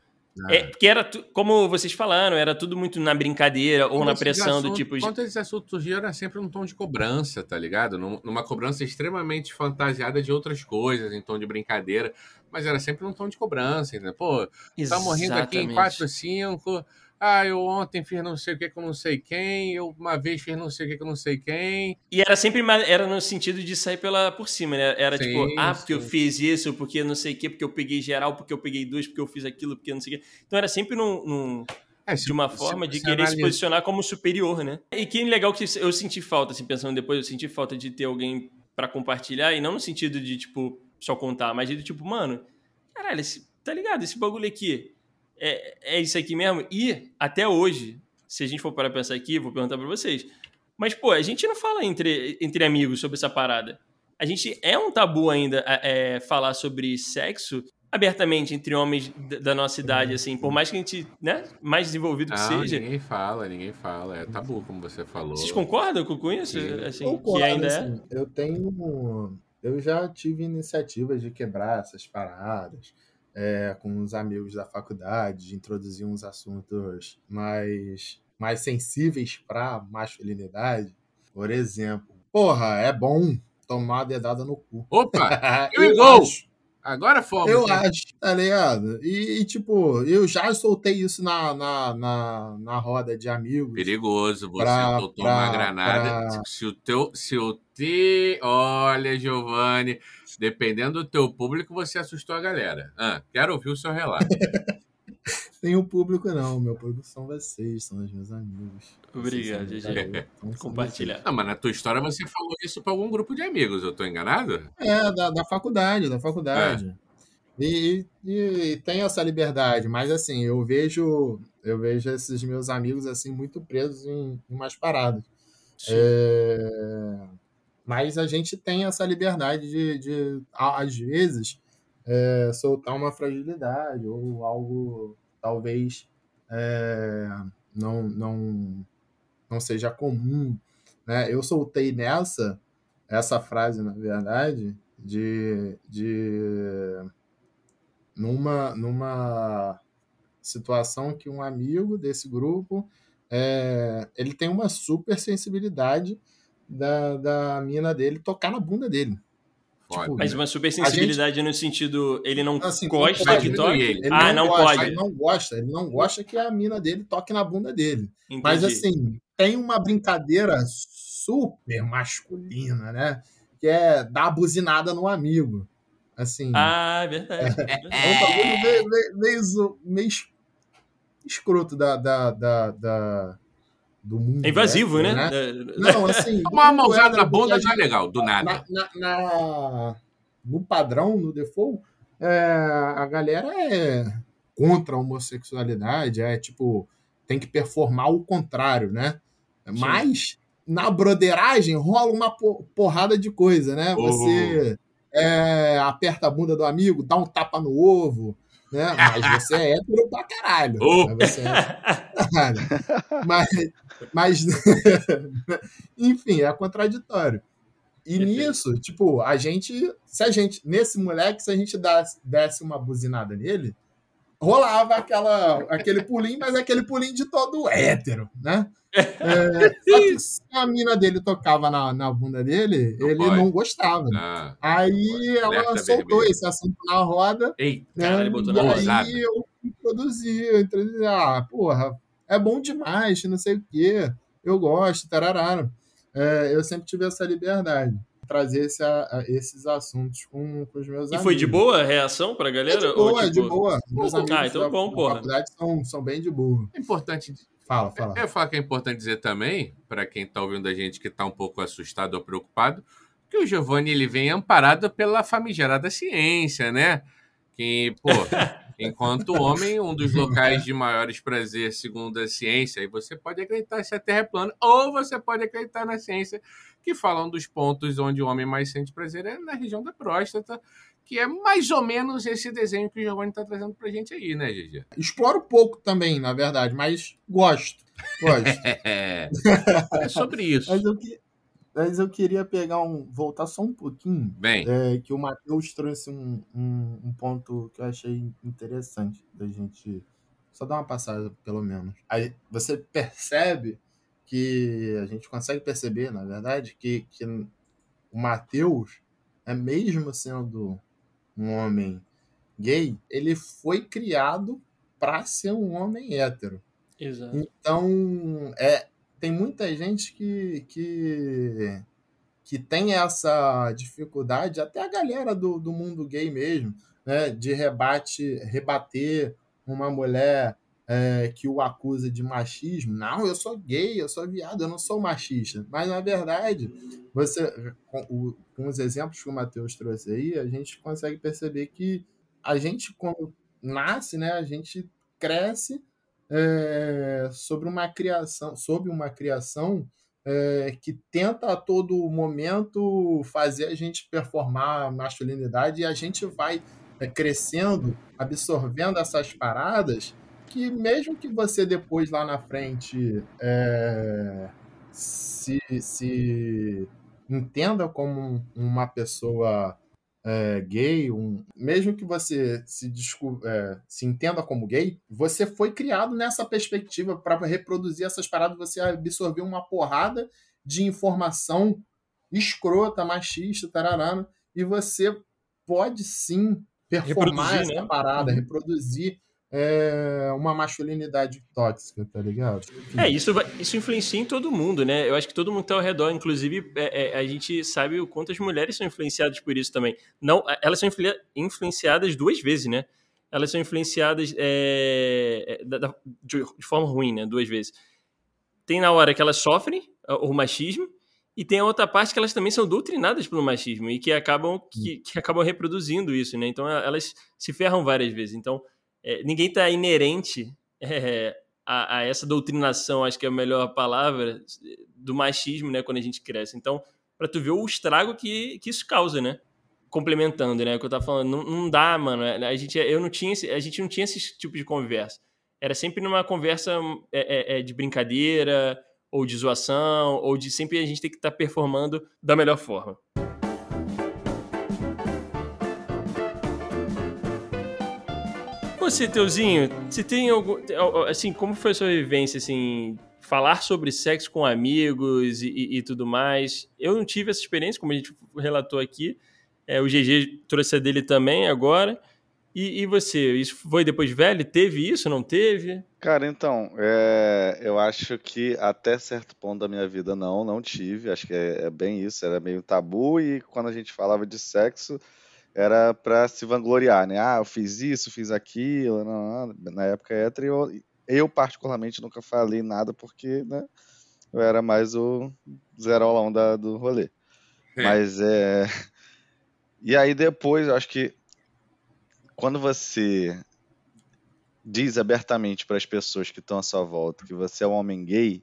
Ah. É, porque era, como vocês falaram, era tudo muito na brincadeira ou Quando na pressão do assuntos- tipo. Quando esses assuntos surgiam, era sempre num tom de cobrança, tá ligado? Num- Numa cobrança extremamente fantasiada de outras coisas, em tom de brincadeira. Mas era sempre num tom de cobrança, né? Pô, tá morrendo aqui em Exatamente. 4, 5. Ah, eu ontem fiz não sei o que com não sei quem. Eu uma vez fiz não sei o que com não sei quem. E era sempre era no sentido de sair pela, por cima, né? Era Sim, tipo, ah, porque eu sim. fiz isso, porque não sei o quê, porque eu peguei geral, porque eu peguei dois, porque eu fiz aquilo, porque não sei o quê. Então era sempre num, num- É, se- de uma se forma de você querer se analisa- posicionar como superior, né? E que legal que eu senti falta, assim, pensando depois, eu senti falta de ter alguém pra compartilhar, e não no sentido de, tipo, só contar, mas de tipo, mano, caralho, esse, tá ligado? Esse bagulho aqui é, é isso aqui mesmo? E até hoje, se a gente for para pensar aqui, vou perguntar pra vocês. Mas, pô, a gente não fala entre, entre amigos sobre essa parada. A gente é um tabu ainda é, falar sobre sexo abertamente entre homens da nossa idade, assim, por mais que a gente, né, mais desenvolvido que Não, seja. ninguém fala, ninguém fala. É tabu, como você falou. Vocês concordam com isso? Sim. Assim, Concordo, que ainda é? assim, Eu tenho. Eu já tive iniciativas de quebrar essas paradas é, com os amigos da faculdade, de introduzir uns assuntos mais, mais sensíveis para masculinidade. Por exemplo, porra, é bom tomar uma dedada no cu. Opa! eu Here we go! acho, Agora fomos. eu acho, tá ligado? E, e, tipo, eu já soltei isso na, na, na, na roda de amigos. Perigoso você Pra- soltou uma pra- granada. pra- Se o teu. Se o te. Olha, Giovanni, dependendo do teu público, você assustou a galera. Ah, quero ouvir o seu relato. Tem o público, não. Meu público são vocês, são os meus amigos. Obrigado, garotos, então Compartilhar. Não, mas na tua história você falou isso pra algum grupo de amigos, eu tô enganado? É, da, da faculdade, da faculdade. E, e, e tem essa liberdade, mas assim, eu vejo eu vejo esses meus amigos assim muito presos em, em umas paradas. É, mas a gente tem essa liberdade de, de às vezes, é, soltar uma fragilidade ou algo talvez é, não, não, não seja comum. Né? Eu soltei nessa essa frase, na verdade, de, de numa, numa situação que um amigo desse grupo é, ele tem uma super sensibilidade da, da mina dele tocar na bunda dele. Tipo, Mas uma super sensibilidade gente... no sentido, ele não assim, gosta não que toque? Ele. ele ah, não, não gosta, pode. Ele não gosta, ele não gosta que a mina dele toque na bunda dele. Entendi. Mas assim, tem uma brincadeira super masculina, né? Que é dar buzinada no amigo. Assim. Ah, é verdade. É, é um bagulho meio, meio, meio, meio escroto da, da, da, da do mundo. É invasivo, né? né? Não, assim. Uma mãozada na bunda já é legal, do nada. Na, na, na, no padrão, no default, é, a galera é contra a homossexualidade, é tipo, tem que performar o contrário, né? Sim. Mas na broderagem rola uma porrada de coisa, né? Você é, aperta a bunda do amigo, dá um tapa no ovo, né? Mas você é hétero pra caralho. Oh. Mas você é Mas, mas enfim, é contraditório. E nisso, tipo, a gente, se a gente, nesse moleque, se a gente desse, desse uma buzinada nele, rolava aquela, aquele pulinho, mas aquele pulinho de todo hétero, né? É, se a mina dele tocava na, na bunda dele, não ele pode. não gostava. Ah, aí ela soltou vermelho. esse assunto na roda. Ei, né? cara, ele botou na e aí eu introduzi, eu introduzi, ah, porra, é bom demais, não sei o quê, eu gosto, tarará. É, eu sempre tive essa liberdade trazer esse, a, esses assuntos com, com os meus e amigos. E foi de boa a reação pra galera? É de boa, ou, tipo... é de boa. Meus amigos ah, então da, bom, porra. faculdade são, são bem de boa. É importante Fala, fala. Eu falo que é importante dizer também, para quem está ouvindo a gente que está um pouco assustado ou preocupado, que o Giovanni ele vem amparado pela famigerada ciência, né? Que, pô, enquanto homem, um dos locais de maiores prazer, segundo a ciência, e você pode acreditar se a Terra é plana, ou você pode acreditar na ciência, que falam dos pontos onde o homem mais sente prazer é na região da próstata, que é mais ou menos esse desenho que o Giovanni está trazendo para gente aí, né, Gigi? Exploro pouco também, na verdade, mas gosto. Gosto. é, é sobre isso. mas, eu que, mas eu queria pegar um. voltar só um pouquinho. Bem. É, que o Matheus trouxe um, um, um, ponto que eu achei interessante da gente. Só dar uma passada, pelo menos. Aí você percebe que a gente consegue perceber, na verdade, que, que o Matheus é mesmo sendo um homem gay, ele foi criado para ser um homem hétero. Exato. Então, é, tem muita gente que, que, que tem essa dificuldade, até a galera do, do mundo gay mesmo, né, de rebate, rebater uma mulher é, que o acusa de machismo. Não, eu sou gay, eu sou viado, eu não sou machista. Mas, na verdade, você com, o, com os exemplos que o Matheus trouxe aí, a gente consegue perceber que a gente, quando nasce, né, a gente cresce é, sobre uma criação, sob uma criação é, que tenta a todo momento fazer a gente performar masculinidade e a gente vai é, crescendo, absorvendo essas paradas que mesmo que você depois lá na frente se, se entenda como uma pessoa é, gay, um, mesmo que você se, é, se entenda como gay, você foi criado nessa perspectiva para reproduzir essas paradas, você absorveu uma porrada de informação escrota, machista, tararana, e você pode sim performar reproduzir, essa né? parada, uhum. reproduzir é uma masculinidade tóxica, tá ligado? Enfim. É, isso, isso influencia em todo mundo, né? Eu acho que todo mundo tá ao redor, inclusive é, é, a gente sabe o quanto as mulheres são influenciadas por isso também. Não, elas são influenciadas duas vezes, né? Elas são influenciadas é, é da, de, de forma ruim, né? Duas vezes. Tem na hora que elas sofrem o machismo, e tem a outra parte que elas também são doutrinadas pelo machismo e que acabam, que, que acabam reproduzindo isso, né? Então elas se ferram várias vezes. Então é, ninguém está inerente é, a, a, essa doutrinação, acho que é a melhor palavra, do machismo, né, quando a gente cresce. Então, para tu ver o estrago que, que isso causa, né? Complementando, né, o que eu tava falando, não, não dá, mano. A gente, eu não tinha, a gente não tinha esse tipo de conversa. Era sempre numa conversa é, é, é, de brincadeira, ou de zoação, ou de sempre a gente tem que estar tá performando da melhor forma. Você, Teuzinho, se tem algum. Assim, como foi a sua vivência, assim, falar sobre sexo com amigos e, e, e, tudo mais. Eu não tive essa experiência, como a gente relatou aqui. É, o GG trouxe a dele também agora. E, e, você, isso foi depois de velho? Teve isso, não teve? Cara, então, é, eu acho que até certo ponto da minha vida não, não tive. Acho que é, é bem isso, era meio tabu. E quando a gente falava de sexo, era para se vangloriar, né? Ah, eu fiz isso, fiz aquilo. Não, não. Na época hétero, eu, eu particularmente nunca falei nada porque, né? Eu era mais o zerolão da, do rolê. É. Mas é. E aí depois, eu acho que quando você diz abertamente para as pessoas que estão à sua volta que você é um homem gay,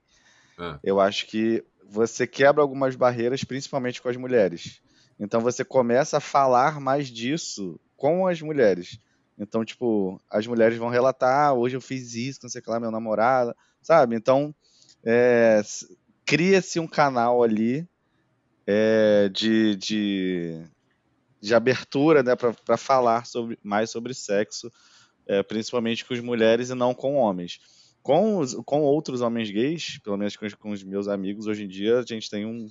é. eu acho que você quebra algumas barreiras, principalmente com as mulheres. Então você começa a falar mais disso com as mulheres. Então, tipo, as mulheres vão relatar, ah, hoje eu fiz isso, não sei o que lá, meu namorado, sabe? Então, é, cria-se um canal ali é, de, de, de abertura né, para falar sobre, mais sobre sexo, é, principalmente com as mulheres e não com homens. Com, os, com outros homens gays, pelo menos com, com os meus amigos, hoje em dia a gente tem um,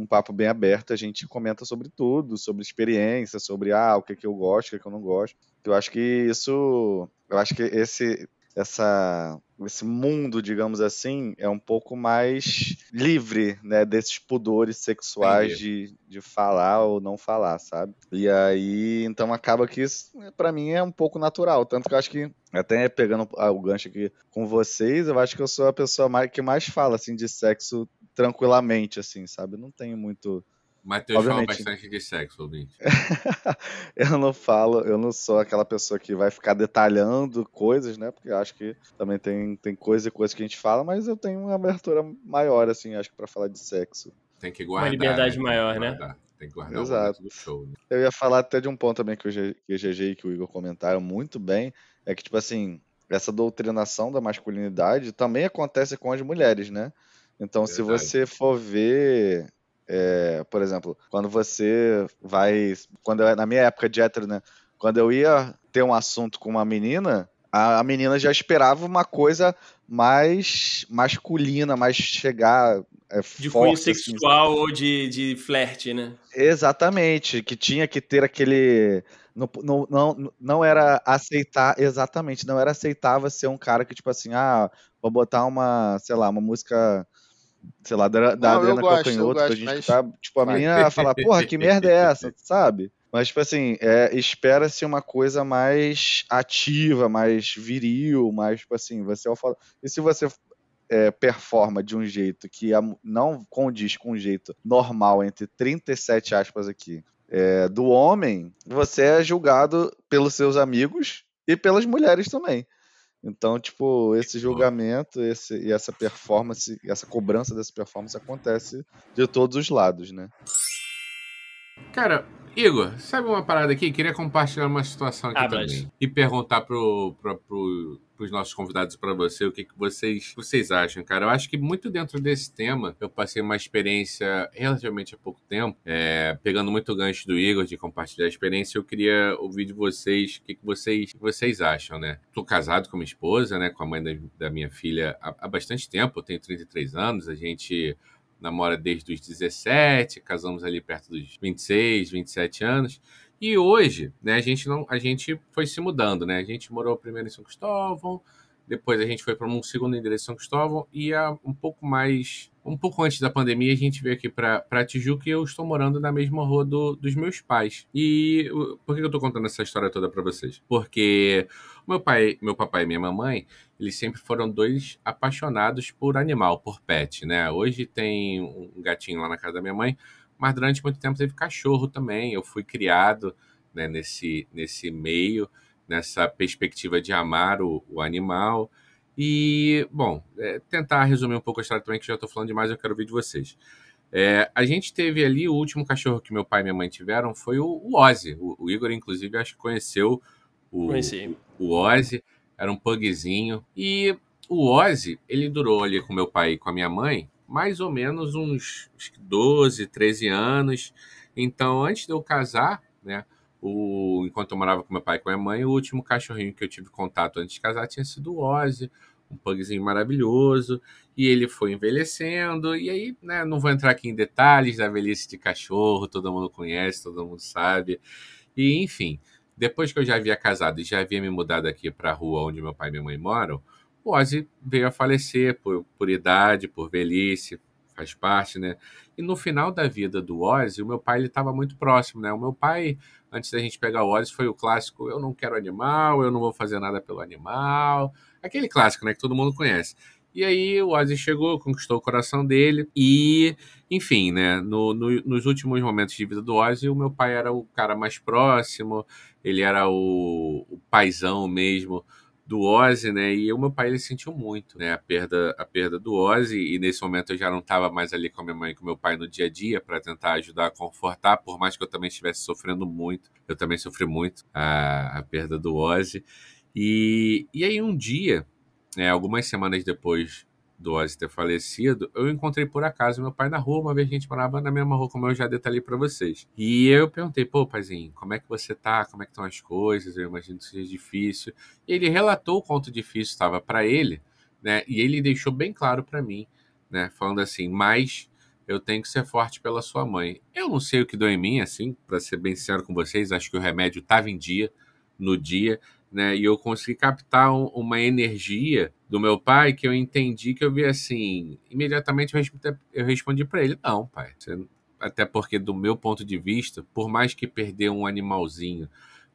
um papo bem aberto, a gente comenta sobre tudo, sobre experiência, sobre ah, o que, que eu gosto, o que, que eu não gosto. Eu acho que isso, eu acho que esse essa esse mundo, digamos assim, é um pouco mais livre, né, desses pudores sexuais de, de falar ou não falar, sabe? E aí, então acaba que isso, para mim, é um pouco natural. Tanto que eu acho que, até pegando o gancho aqui com vocês, eu acho que eu sou a pessoa mais, que mais fala, assim, de sexo tranquilamente, assim, sabe? Não tenho muito Matheus fala bastante de sexo, ouvinte. eu não falo, eu não sou aquela pessoa que vai ficar detalhando coisas, né? Porque acho que também tem, tem coisa e coisa que a gente fala, mas eu tenho uma abertura maior, assim, acho que para falar de sexo. Tem que guardar. Uma liberdade né? maior, né? Tem que guardar Exato. do show. Né? Eu ia falar até de um ponto também que o GG e que o Igor comentaram muito bem, é que, tipo assim, essa doutrinação da masculinidade também acontece com as mulheres, né? Então, Verdade. se você for ver é, por exemplo, quando você vai. Quando eu, na minha época de hétero, né? Quando eu ia ter um assunto com uma menina, a, a menina já esperava uma coisa mais masculina, mais chegar. É, de cunho assim, sexual assim, ou de, de flerte, né? Exatamente, que tinha que ter aquele. Não, não, não, não era aceitar, exatamente, não era aceitável ser um cara que, tipo assim, ah, vou botar uma, sei lá, uma música sei lá, da, da não, Adriana Calcanhoto, a gente mas... tá, tipo, a menina falar, porra, que merda é essa, sabe? Mas, tipo assim, é, espera-se uma coisa mais ativa, mais viril, mais, tipo assim, você é falo... E se você é, performa de um jeito que não condiz com um jeito normal, entre 37 aspas aqui, é, do homem, você é julgado pelos seus amigos e pelas mulheres também. Então, tipo, esse julgamento esse, e essa performance, essa cobrança dessa performance acontece de todos os lados, né? Cara, Igor, sabe uma parada aqui? Queria compartilhar uma situação aqui ah, também. Mas... E perguntar pro, pro, pro, pros nossos convidados para você o que, que vocês, vocês acham, cara. Eu acho que muito dentro desse tema, eu passei uma experiência relativamente há pouco tempo, é, pegando muito gancho do Igor de compartilhar a experiência, eu queria ouvir de vocês o que, que vocês, vocês acham, né? Tô casado com minha esposa, né? Com a mãe da, da minha filha há, há bastante tempo, eu tenho 33 anos, a gente namora desde os 17, casamos ali perto dos 26, 27 anos. E hoje, né, a gente não, a gente foi se mudando, né? A gente morou primeiro em São Cristóvão, depois a gente foi para um segundo endereço em São Cristóvão e há um pouco mais, um pouco antes da pandemia, a gente veio aqui para Tijuca e eu estou morando na mesma rua do, dos meus pais. E por que eu estou contando essa história toda para vocês? Porque meu pai, meu papai e minha mamãe, eles sempre foram dois apaixonados por animal, por pet, né? Hoje tem um gatinho lá na casa da minha mãe, mas durante muito tempo teve cachorro também. Eu fui criado né, nesse, nesse meio, nessa perspectiva de amar o, o animal. E, bom, é, tentar resumir um pouco a história também, que já estou falando demais, eu quero ouvir de vocês. É, a gente teve ali, o último cachorro que meu pai e minha mãe tiveram foi o, o Ozzy. O, o Igor, inclusive, acho que conheceu o, Conheci. o Ozzy, era um pugzinho. E o Ozzy, ele durou ali com meu pai e com a minha mãe mais ou menos uns 12, 13 anos. Então, antes de eu casar, né, o, enquanto eu morava com meu pai e com minha mãe, o último cachorrinho que eu tive contato antes de casar tinha sido o Ozzy, um pugzinho maravilhoso, e ele foi envelhecendo, e aí, né, não vou entrar aqui em detalhes da velhice de cachorro, todo mundo conhece, todo mundo sabe, e enfim, depois que eu já havia casado e já havia me mudado aqui para a rua onde meu pai e minha mãe moram, o Ozzy veio a falecer por, por idade, por velhice, faz parte, né? E no final da vida do Ozzy, o meu pai ele estava muito próximo, né? O meu pai, antes da gente pegar o Ozzy, foi o clássico: eu não quero animal, eu não vou fazer nada pelo animal. Aquele clássico, né? Que todo mundo conhece. E aí o Ozzy chegou, conquistou o coração dele e, enfim, né, no, no, nos últimos momentos de vida do Ozzy, o meu pai era o cara mais próximo, ele era o, o paizão mesmo do Ozzy, né, e o meu pai ele sentiu muito, né, a perda, a perda do Ozzy. E nesse momento eu já não estava mais ali com a minha mãe com meu pai no dia a dia para tentar ajudar a confortar, por mais que eu também estivesse sofrendo muito, eu também sofri muito a, a perda do Ozzy. E, e aí um dia é, algumas semanas depois do Ozzy ter falecido, eu encontrei por acaso meu pai na rua, uma vez que a gente morava na mesma rua, como eu já detalhei para vocês. E eu perguntei, pô, paizinho, como é que você tá? Como é que estão as coisas? Eu imagino que seja difícil. E ele relatou o quanto difícil estava para ele, né? E ele deixou bem claro para mim, né? Falando assim, mas eu tenho que ser forte pela sua mãe. Eu não sei o que deu em mim, assim, para ser bem sincero com vocês, acho que o remédio estava em dia, no dia, né? E eu consegui captar um, uma energia do meu pai que eu entendi que eu vi assim. Imediatamente eu respondi, para ele: não, pai. Até porque, do meu ponto de vista, por mais que perder um animalzinho.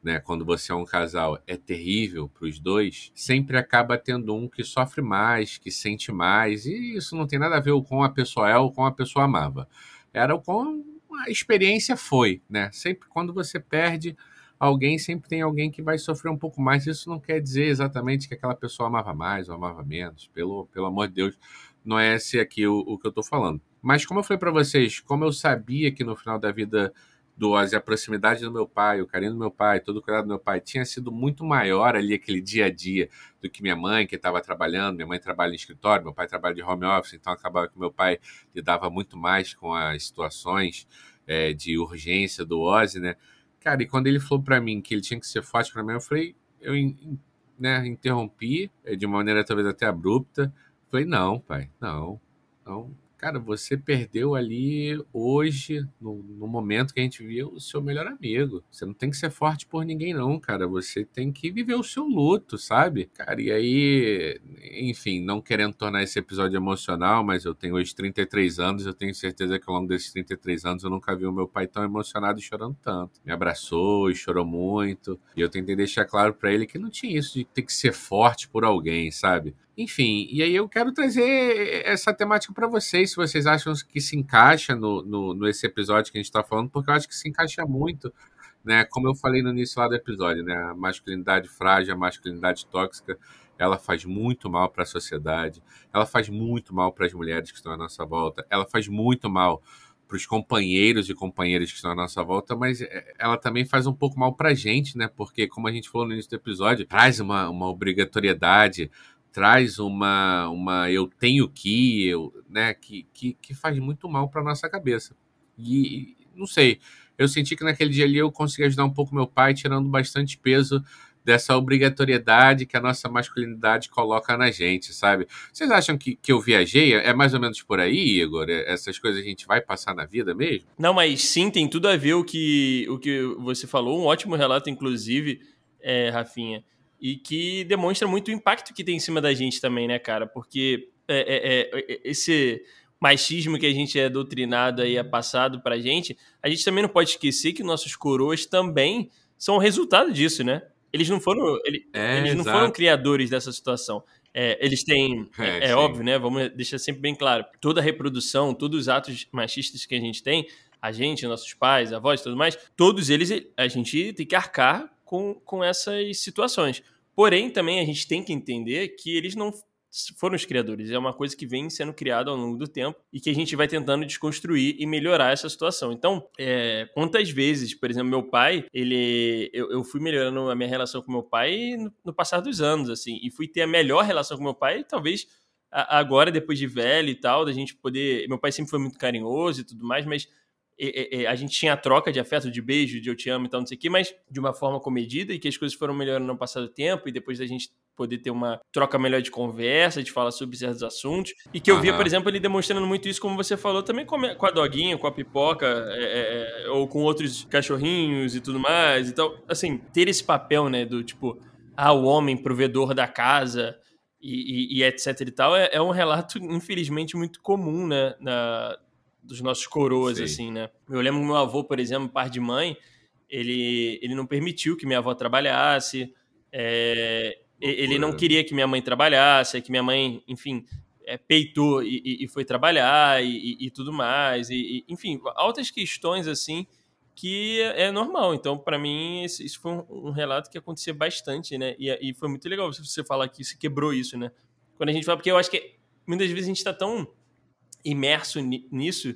Né, quando você é um casal, é terrível para os dois, sempre acaba tendo um que sofre mais, que sente mais, e isso não tem nada a ver com a pessoa é ou com a pessoa amava. Era o com a experiência foi, né? Sempre quando você perde, alguém sempre tem alguém que vai sofrer um pouco mais. Isso não quer dizer exatamente que aquela pessoa amava mais ou amava menos. Pelo, pelo amor de Deus, não é esse aqui o, o que eu estou falando. Mas como eu falei para vocês, como eu sabia que no final da vida do Ozzy, a proximidade do meu pai, o carinho do meu pai, todo o cuidado do meu pai tinha sido muito maior ali aquele dia a dia do que minha mãe, que estava trabalhando. Minha mãe trabalha em escritório, meu pai trabalha de home office, então acabava que meu pai lidava muito mais com as situações é, de urgência do Ozzy, né? Cara, e quando ele falou para mim que ele tinha que ser forte para mim, eu falei, eu né, interrompi eh, de uma maneira talvez até abrupta. Falei, não, pai, não, não, Cara, você perdeu ali hoje, no, no, momento que a gente viu, o seu melhor amigo. Você não tem que ser forte por ninguém, não, cara. Você tem que viver o seu luto, sabe? Cara, e aí, enfim, não querendo tornar esse episódio emocional, mas eu tenho hoje 33 anos, eu tenho certeza que ao longo desses 33 anos eu nunca vi o meu pai tão emocionado e chorando tanto. Me abraçou e chorou muito. E eu tentei deixar claro para ele que não tinha isso de ter que ser forte por alguém, sabe? Enfim, e aí eu quero trazer essa temática para vocês, se vocês acham que se encaixa no, no, nesse episódio que a gente está falando, porque eu acho que se encaixa muito, né? Como eu falei no início lá do episódio, né? A masculinidade frágil, a masculinidade tóxica, ela faz muito mal para a sociedade, ela faz muito mal para as mulheres que estão à nossa volta, ela faz muito mal para os companheiros e companheiras que estão à nossa volta, mas é, ela também faz um pouco mal para a gente, né? Porque, como a gente falou no início do episódio, traz uma, uma obrigatoriedade traz uma, uma eu tenho que, eu, né, que, que, que faz muito mal para nossa cabeça. E não sei, eu senti que naquele dia ali eu consegui ajudar um pouco meu pai, tirando bastante peso dessa obrigatoriedade que a nossa masculinidade coloca na gente, sabe? Vocês acham que, que eu viajei? É mais ou menos por aí, Igor? É, essas coisas a gente vai passar na vida mesmo? Não, mas sim, tem tudo a ver o que, o que você falou. Um ótimo relato, inclusive, é, Rafinha e que demonstra muito o impacto que tem em cima da gente também, né, cara? Porque é, é, é, é esse machismo que a gente é doutrinado aí, é passado pra gente, a gente também não pode esquecer que nossos coroas também são resultado disso, né? Eles não foram, ele, é, eles não foram criadores dessa situação. É, eles têm, é, é óbvio, né? Vamos deixar sempre bem claro. Toda a reprodução, todos os atos machistas que a gente tem, a gente, nossos pais, avós e tudo mais, todos eles a gente tem que arcar com, com essas situações. Porém, também a gente tem que entender que eles não foram os criadores. É uma coisa que vem sendo criada ao longo do tempo e que a gente vai tentando desconstruir e melhorar essa situação. Então, é, quantas vezes, por exemplo, meu pai, ele, eu, eu fui melhorando a minha relação com meu pai no, no passar dos anos, assim, e fui ter a melhor relação com meu pai, talvez agora, depois de velho e tal, da gente poder. Meu pai sempre foi muito carinhoso e tudo mais, mas a gente tinha a troca de afeto, de beijo, de eu te amo e tal, não sei o quê, mas de uma forma comedida e que as coisas foram melhorando no passar do tempo e depois da gente poder ter uma troca melhor de conversa, de falar sobre certos assuntos. E que eu via, por exemplo, ele demonstrando muito isso, como você falou, também com a, doguinha, com a pipoca, é, é, é, ou com outros cachorrinhos e tudo mais. Então, assim, ter esse papel, né, do tipo, ah, o homem provedor da casa e, e, e etc e tal, é, é, um relato, infelizmente, muito comum, né, na, dos nossos coroas, Sim. assim, né. Eu lembro meu avô, por exemplo, par de mãe, ele, ele não permitiu que minha avó trabalhasse, é, ele não queria que minha mãe trabalhasse, que minha mãe, enfim, é, peitou e, e, foi trabalhar e, e tudo mais. E, enfim, altas questões assim que é normal. Então, para mim, isso foi um, um, relato que acontecia bastante, né? E, foi muito legal você falar que isso quebrou isso, né? Quando a gente fala, porque eu acho que muitas vezes a gente está tão imerso nisso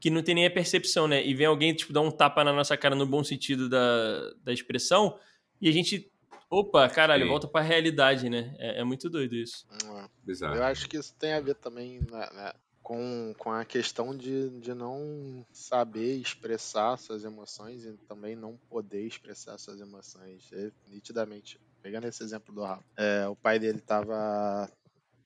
que não tem nem a percepção, né? E vem alguém, tipo, dar um tapa na nossa cara no bom sentido da, da expressão e a gente Opa, caralho, Sim. volta pra realidade, né? É, é muito doido isso. É. Eu acho que isso tem a ver também né, né, com, com a questão de, de não saber expressar suas emoções e também não poder expressar suas emoções. É, nitidamente, pegando esse exemplo do Rafa, é, o pai dele tava,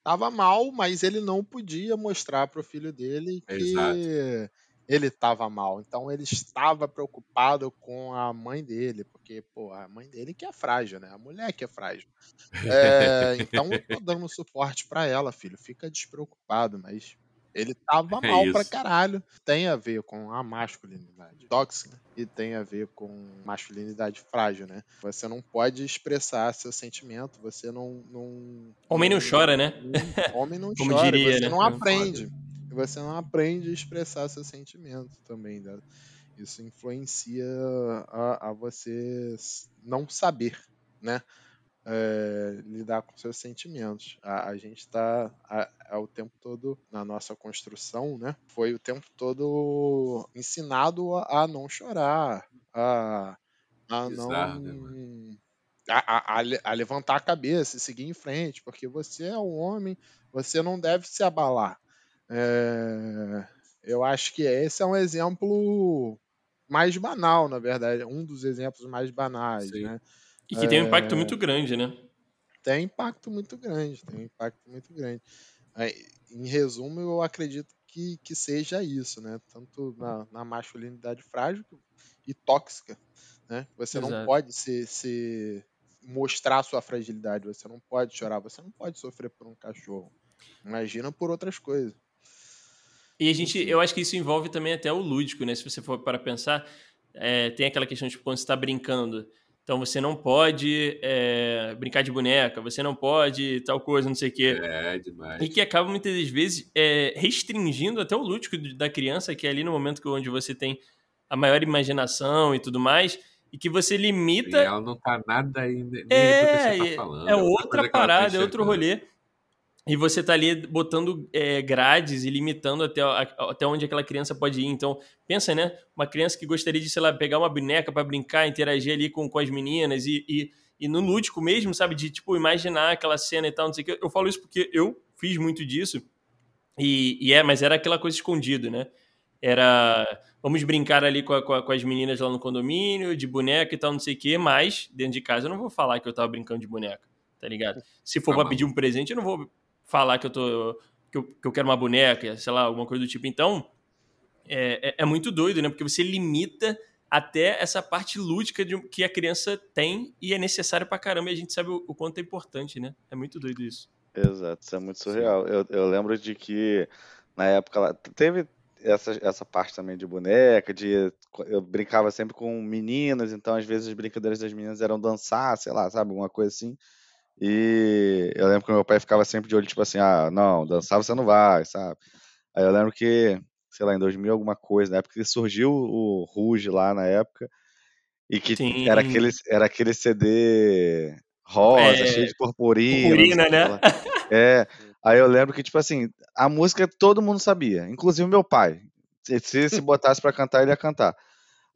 tava mal, mas ele não podia mostrar pro filho dele que. Exato ele estava mal. Então ele estava preocupado com a mãe dele, porque, pô, a mãe dele que é frágil, né? A mulher que é frágil. É, então eu tô dando suporte para ela, filho. Fica despreocupado, mas ele tava é mal é pra caralho. Tem a ver com a masculinidade tóxica e tem a ver com masculinidade frágil, né? Você não pode expressar seu sentimento, você não. não homem não, não chora, né? Homem não Como chora, diria, você né? não aprende e você não aprende a expressar seu sentimento também. Né? Isso influencia a, a, você não saber, né? É, lidar com seus sentimentos. A, a gente está é o tempo todo na nossa construção, né? Foi o tempo todo ensinado a, a não chorar, a, a não né, a, a, a, levantar a cabeça e seguir em frente, porque você é um homem, você não deve se abalar. É, eu acho que esse é um exemplo mais banal, na verdade, um dos exemplos mais banais, Sim. né? E que tem um impacto muito grande, né? Tem impacto muito grande, tem um impacto muito grande. Em resumo, eu acredito que, que seja isso, né? Tanto na, na masculinidade frágil e tóxica, né? Você Exato. não pode se, se mostrar sua fragilidade, você não pode chorar, você não pode sofrer por um cachorro. Imagina por outras coisas. E a gente, eu acho que isso envolve também até o lúdico, né? Se você for para pensar, é, tem aquela questão de tipo, quando você está brincando. Então você não pode é, brincar de boneca, você não pode tal coisa, não sei o quê. É, demais. E que acaba muitas das vezes é, restringindo até o lúdico da criança, que é ali no momento onde você tem a maior imaginação e tudo mais, e que você limita. E ela não tá nada aí. É, tá falando, é outra parada, é outro rolê. E você tá ali botando é, grades e limitando até, até onde aquela criança pode ir. Então, pensa, né? Uma criança que gostaria de, sei lá, pegar uma boneca para brincar, interagir ali com, com as meninas e, e, e, no lúdico mesmo, sabe? De, tipo, imaginar aquela cena e tal, não sei o que. Eu falo isso porque eu fiz muito disso. E, e é, mas era aquela coisa escondida, né? Era, vamos brincar ali com, a, com, a, com, as meninas lá no condomínio, de boneca e tal, não sei o que. Mas, dentro de casa, eu não vou falar que eu tava brincando de boneca, tá ligado? Se for tá pra pedir um presente, eu não vou falar que eu tô que eu, que eu quero uma boneca, sei lá, alguma coisa do tipo. Então, é, é, é muito doido, né? Porque você limita até essa parte lúdica de, que a criança tem e é necessário pra caramba e a gente sabe o, o quanto é importante, né? É muito doido isso. Exato, isso é muito surreal. Eu, eu lembro de que na época lá teve essa, essa parte também de boneca, de eu brincava sempre com meninas, então às vezes as brincadeiras das meninas eram dançar, sei lá, sabe, alguma coisa assim. E eu lembro que meu pai ficava sempre de olho, tipo assim, ah, não, dançar você não vai, sabe? Aí eu lembro que, sei lá, em 2000 alguma coisa, na época que surgiu o Ruge lá na época, e que era aquele, era aquele CD rosa, é... cheio de purpurina. Purpurina, né? É, aí eu lembro que, tipo assim, a música todo mundo sabia, inclusive meu pai. Se, se botasse para cantar, ele ia cantar.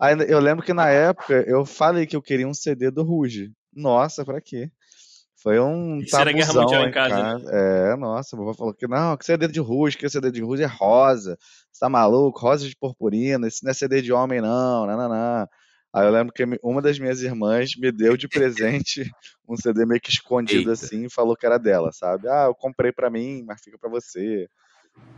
Aí eu lembro que na época eu falei que eu queria um CD do Ruge. Nossa, pra quê? Foi um Isso era Guerra Mundial em casa. casa. É, nossa, o vovô falou que não, que CD de Ruge, que CD de Ruge é rosa. Você tá maluco? Rosa de purpurina, isso não é CD de homem não, não, não, não. Aí eu lembro que uma das minhas irmãs me deu de presente um CD meio que escondido Eita. assim e falou que era dela, sabe? Ah, eu comprei para mim, mas fica para você.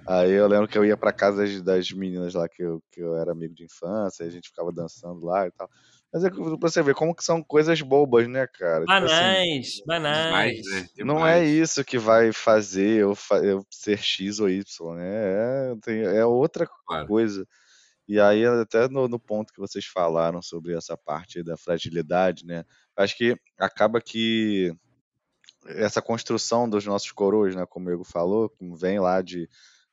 Aí eu lembro que eu ia para casa das, das, meninas lá que eu, que eu era amigo de infância, a gente ficava dançando lá e tal. Mas é pra você ver como que são coisas bobas, né, cara? Banais, tipo assim, banais. né? Não é isso que vai fazer eu, eu ser X ou Y, né? É, é outra claro. coisa. E aí, até no, no, ponto que vocês falaram sobre essa parte da fragilidade, né? Acho que acaba que essa construção dos nossos coroas, né, como o Hugo falou, vem lá de,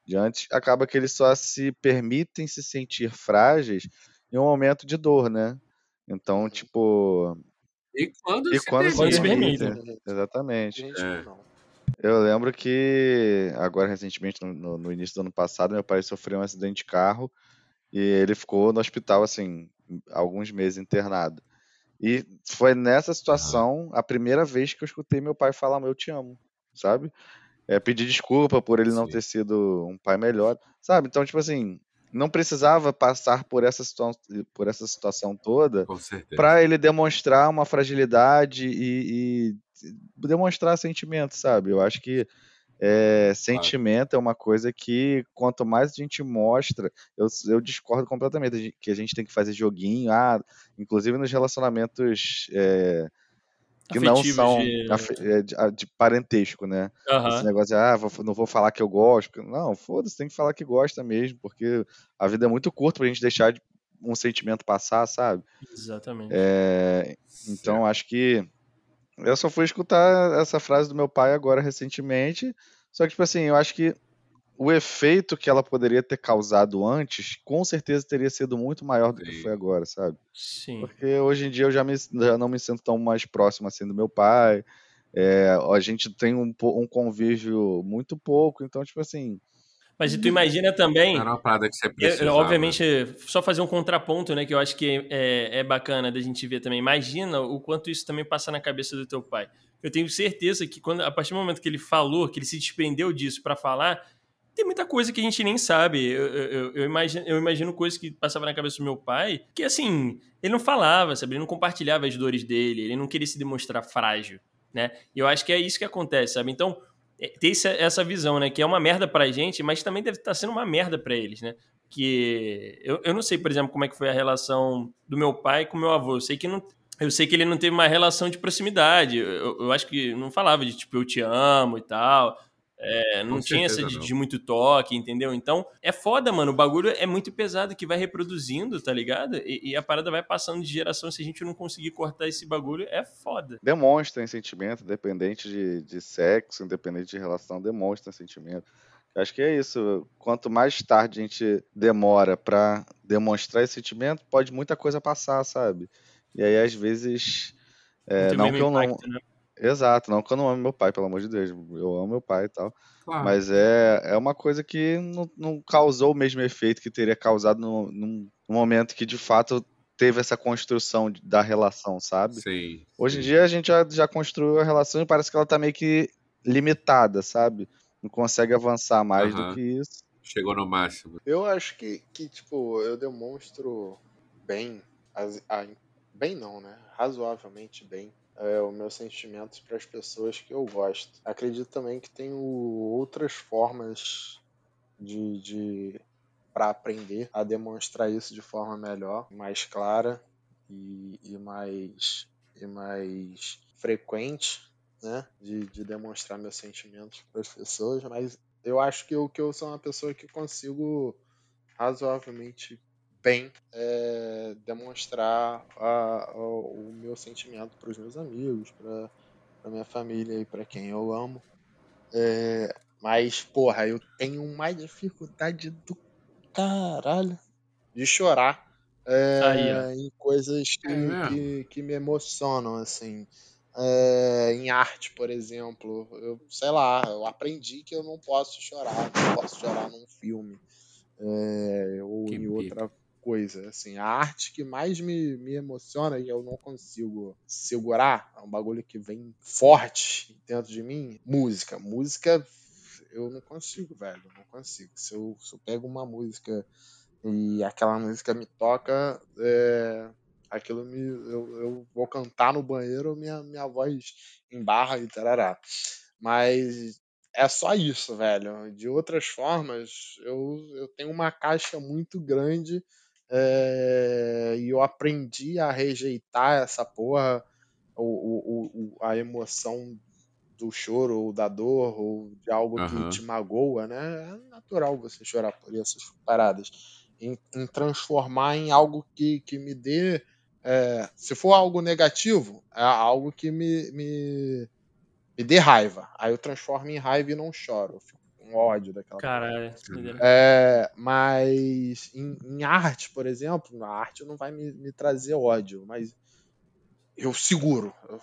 de antes, acaba que eles só se permitem se sentir frágeis em um momento de dor, né? Então, tipo. E quando, e se, quando permite. se permite. Exatamente. É. Eu lembro que, agora recentemente, no, no início do ano passado, meu pai sofreu um acidente de carro e ele ficou no hospital, assim, alguns meses internado. E foi nessa situação a primeira vez que eu escutei meu pai falar eu te amo, sabe? É, pedir desculpa por ele Sim. não ter sido um pai melhor, sabe? Então, tipo assim, não precisava passar por essa, situa por essa situação toda para ele demonstrar uma fragilidade e, e, demonstrar sentimento, sabe? Eu acho que é, sentimento claro. é uma coisa que quanto mais a gente mostra, eu, eu, discordo completamente que a gente tem que fazer joguinho, ah, inclusive nos relacionamentos é, que não são de... É, de, ah, de, parentesco, né? Uhum. Esse negócio de, ah, não vou falar que eu gosto. Não, foda-se, tem que falar que gosta mesmo, porque a vida é muito curta pra gente deixar de, um sentimento passar, sabe? Exatamente. É, então, acho que eu só fui escutar essa frase do meu pai agora recentemente. Só que, tipo assim, eu acho que o efeito que ela poderia ter causado antes, com certeza teria sido muito maior do que foi agora, sabe? Sim. Porque hoje em dia eu já, me, já não me sinto tão mais próximo assim do meu pai. É, a gente tem um, um convívio muito pouco, então, tipo assim, mas tu imagina também. Era uma parada que você precisa. Obviamente, só fazer um contraponto, né? Que eu acho que é, é bacana da gente ver também. Imagina o quanto isso também passa na cabeça do teu pai. Eu tenho certeza que quando, a partir do momento que ele falou, que ele se desprendeu disso para falar, tem muita coisa que a gente nem sabe. Eu, eu, eu, imagino, eu imagino coisas que passavam na cabeça do meu pai, que assim, ele não falava, sabe? Ele não compartilhava as dores dele, ele não queria se demonstrar frágil, né? E eu acho que é isso que acontece, sabe? Então, é, ter essa visão, né? Que é uma merda pra gente, mas também deve estar tá sendo uma merda para eles, né? Que eu, eu não sei, por exemplo, como é que foi a relação do meu pai com meu avô. Eu sei que não, eu sei que ele não teve uma relação de proximidade. Eu, eu acho que não falava de tipo eu te amo e tal. É, não Com tinha essa de, de, muito toque, entendeu? Então, é foda, mano. O bagulho é muito pesado que vai reproduzindo, tá ligado? E, e, a parada vai passando de geração. Se a gente não conseguir cortar esse bagulho, é foda. Demonstra sentimento, independente de, de sexo, independente de relação, demonstra sentimento. Acho que é isso. Quanto mais tarde a gente demora para demonstrar esse sentimento, pode muita coisa passar, sabe? E aí, às vezes. É, não que eu não. Né? Exato, não que eu não amo meu pai, pelo amor de Deus. Eu amo meu pai e tal. Claro. Mas é, é uma coisa que não, não causou o mesmo efeito que teria causado no, num, momento que de fato teve essa construção da relação, sabe? Sim. Hoje em dia a gente já, já construiu a relação e parece que ela tá meio que limitada, sabe? Não consegue avançar mais uhum. do que isso. Chegou no máximo. Eu acho que, que tipo, eu demonstro bem, as, a, bem não, né? Razoavelmente bem é, os meus sentimentos para as pessoas que eu gosto. Acredito também que tenho outras formas de, de para aprender a demonstrar isso de forma melhor, mais clara e, e mais e mais frequente, né, de, de demonstrar meus sentimentos para as pessoas, mas eu acho que eu, que eu sou uma pessoa que consigo razoavelmente bem é, demonstrar a, a, o meu sentimento para os meus amigos, para minha família e para quem eu amo. É, mas, porra, eu tenho uma dificuldade do caralho de chorar é, Aí, em coisas que, é que, que, me emocionam, assim. é, em arte, por exemplo. Eu sei lá, eu aprendi que eu não posso chorar, não posso chorar num filme é, ou que em outra coisa. Assim, a arte que mais me, me emociona e eu não consigo segurar, é um bagulho que vem forte dentro de mim, música. Música eu não consigo, velho, não consigo. Se eu, se eu pego uma música e aquela música me toca, é, aquilo me, eu, eu vou cantar no banheiro, minha, minha voz embarra e tarará. Mas é só isso, velho. De outras formas, eu, eu tenho uma caixa muito grande é, e eu aprendi a rejeitar essa porra, o, o, o, a emoção do choro ou da dor ou de algo uhum. que te magoa, né? É natural você chorar por essas paradas. Em, em transformar em algo que, que me dê. É, se for algo negativo, é algo que me, me, me dê raiva. Aí eu transformo em raiva e não choro. Eu fico com ódio daquela Caralho. É, mas em, em, arte, por exemplo, na arte não vai me, me trazer ódio, mas eu seguro. Eu